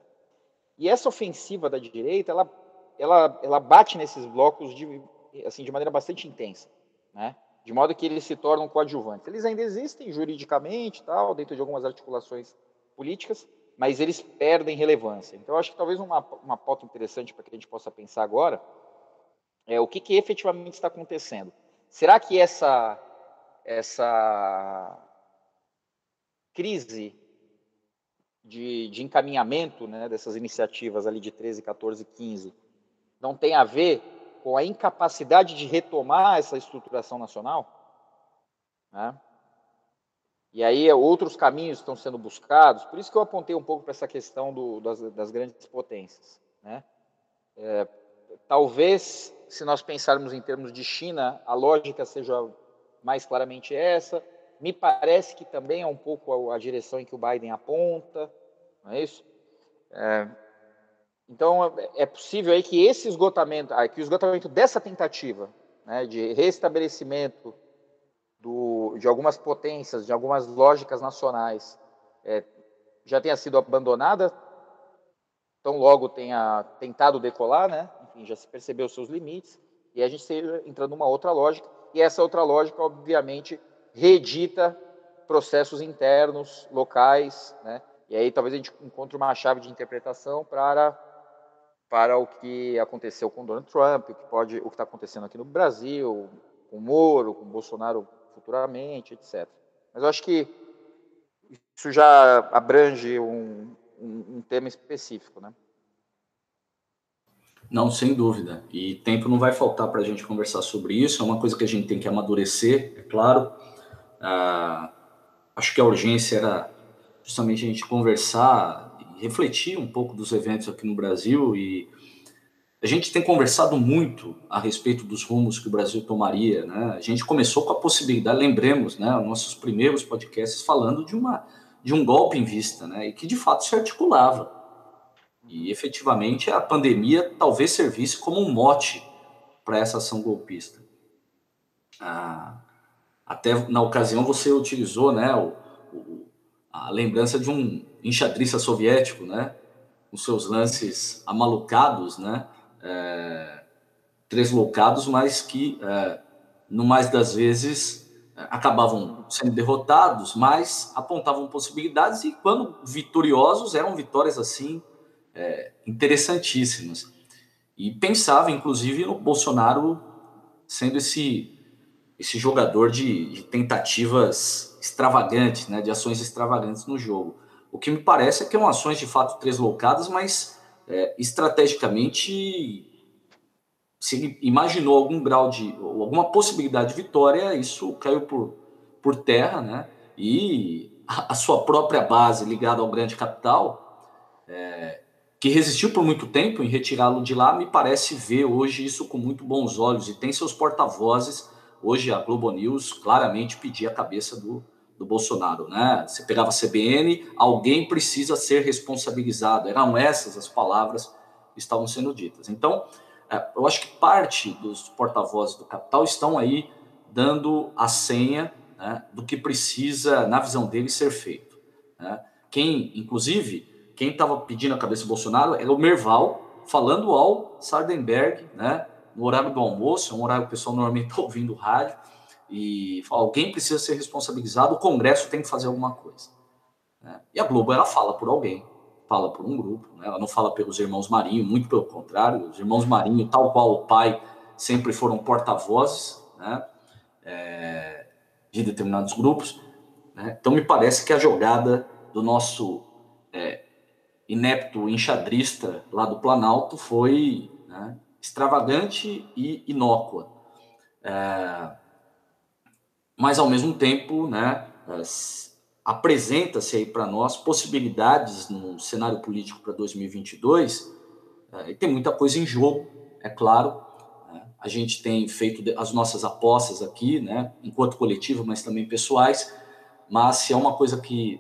E essa ofensiva da direita, ela, ela, ela bate nesses blocos de, assim, de maneira bastante intensa, né? de modo que eles se tornam coadjuvantes. Eles ainda existem juridicamente, tal, dentro de algumas articulações políticas, mas eles perdem relevância. Então, acho que talvez uma, uma pauta interessante para que a gente possa pensar agora é o que, que efetivamente está acontecendo. Será que essa, essa crise de, de encaminhamento né, dessas iniciativas ali de 13, 14, 15 não tem a ver com a incapacidade de retomar essa estruturação nacional? Né? E aí outros caminhos estão sendo buscados, por isso que eu apontei um pouco para essa questão do, das, das, grandes potências. Né? É, talvez, se nós pensarmos em termos de China, a lógica seja mais claramente essa. Me parece que também é um pouco a, a direção em que o Biden aponta, não é isso? É, então, é possível aí que esse esgotamento, que o esgotamento dessa tentativa né, de restabelecimento do, de algumas potências, de algumas lógicas nacionais, é, já tenha sido abandonada, tão logo tenha tentado decolar, né? Enfim, já se percebeu seus limites, e a gente entrando numa outra lógica, e essa outra lógica, obviamente, reedita processos internos, locais, né? E aí talvez a gente encontre uma chave de interpretação para para o que aconteceu com Donald Trump, o que pode, o que está acontecendo aqui no Brasil, com Moro, com Bolsonaro futuramente, etc. Mas eu acho que isso já abrange um, um, um tema específico, né? Não, sem dúvida. E tempo não vai faltar para a gente conversar sobre isso. É uma coisa que a gente tem que amadurecer, é claro. Ah, acho que a urgência era justamente a gente conversar e refletir um pouco dos eventos aqui no Brasil e a gente tem conversado muito a respeito dos rumos que o Brasil tomaria, né? A gente começou com a possibilidade, lembremos, né, nossos primeiros podcasts falando de uma de um golpe em vista, né, e que de fato se articulava. E efetivamente a pandemia talvez servisse como um mote para essa ação golpista. Ah, até na ocasião você utilizou, né, o, o, a lembrança de um enxadrista soviético, né, com seus lances amalucados, né, é, mas que, é, no mais das vezes, acabavam sendo derrotados, mas apontavam possibilidades e, quando vitoriosos, eram vitórias assim é, interessantíssimas. E pensava, inclusive, no Bolsonaro sendo esse, esse jogador de, de tentativas extravagantes, né, de ações extravagantes no jogo. O que me parece é que eram ações de fato tresloucadas, mas é, estrategicamente se ele imaginou algum grau de alguma possibilidade de vitória, isso caiu por, por terra, né? E a, a sua própria base ligada ao grande capital, é, que resistiu por muito tempo em retirá-lo de lá, me parece ver hoje isso com muito bons olhos e tem seus porta-vozes. Hoje a Globo News claramente pedia a cabeça do, do Bolsonaro, né? Você pegava a CBN, alguém precisa ser responsabilizado. Eram essas as palavras que estavam sendo ditas. Então, é, eu acho que parte dos porta-vozes do capital estão aí dando a senha né, do que precisa, na visão deles, ser feito. Né? Quem, inclusive, quem estava pedindo a cabeça do Bolsonaro era o Merval, falando ao Sardenberg, né, no horário do almoço, é um horário que o pessoal normalmente está ouvindo rádio, e fala, alguém precisa ser responsabilizado, o Congresso tem que fazer alguma coisa. Né? E a Globo, ela fala por alguém, fala por um grupo, né? ela não fala pelos irmãos Marinho, muito pelo contrário, os irmãos Marinho, tal qual o pai, sempre foram porta-vozes né? É, de determinados grupos. Né? Então, me parece que a jogada do nosso é, inepto enxadrista lá do Planalto foi né, extravagante e inócua. É, mas ao mesmo tempo, né, apresenta-se aí para nós possibilidades no cenário político para 2022, é, e tem muita coisa em jogo, é claro. Né? A gente tem feito as nossas apostas aqui, né, enquanto coletivo, mas também pessoais, mas se é uma coisa que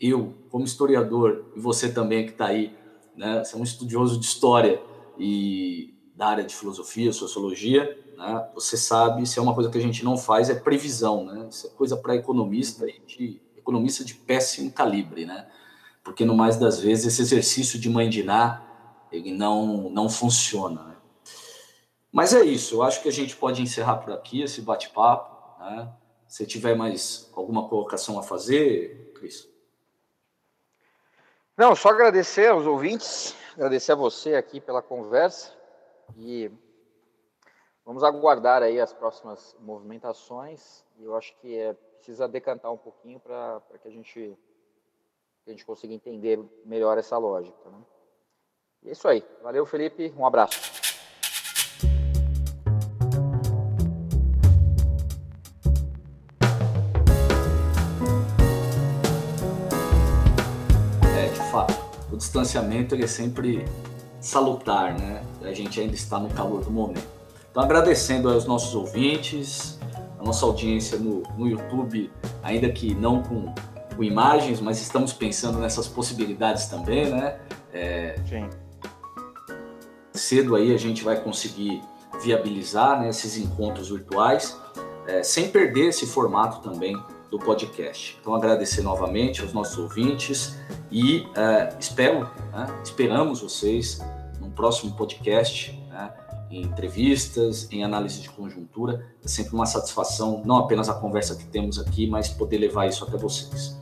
eu, como historiador, e você também que está aí, né, você é um estudioso de história e da área de filosofia, sociologia, né, você sabe, se é uma coisa que a gente não faz, é previsão, né? Isso é coisa para economista e de economista de péssimo calibre, né? Porque no mais das vezes esse exercício de mandinar ele não não funciona. Né? Mas é isso. Eu acho que a gente pode encerrar por aqui esse bate-papo. Né? Se tiver mais alguma colocação a fazer, Cris. Não, só agradecer aos ouvintes, agradecer a você aqui pela conversa e vamos aguardar aí as próximas movimentações. Eu acho que é, precisa decantar um pouquinho para que a gente, que a gente consiga entender melhor essa lógica. Né? E é isso aí. Valeu, Felipe. Um abraço. Distanciamento ele é sempre salutar, né? A gente ainda está no calor do momento. Então, agradecendo aos nossos ouvintes, a nossa audiência no, no YouTube, ainda que não com, com imagens, mas estamos pensando nessas possibilidades também, né? É, Sim. Cedo aí a gente vai conseguir viabilizar né, esses encontros virtuais, é, sem perder esse formato também do podcast. Então, agradecer novamente aos nossos ouvintes e é, espero, né, esperamos vocês no próximo podcast, né, em entrevistas, em análise de conjuntura. É sempre uma satisfação, não apenas a conversa que temos aqui, mas poder levar isso até vocês.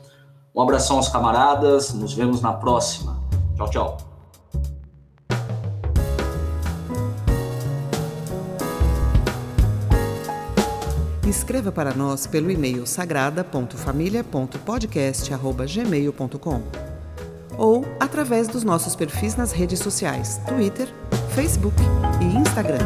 Um abração aos camaradas, nos vemos na próxima. Tchau, tchau. Escreva para nós pelo e-mail sagrada.família.podcast.gmail.com ou através dos nossos perfis nas redes sociais Twitter, Facebook e Instagram.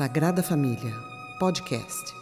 Sagrada Família, podcast.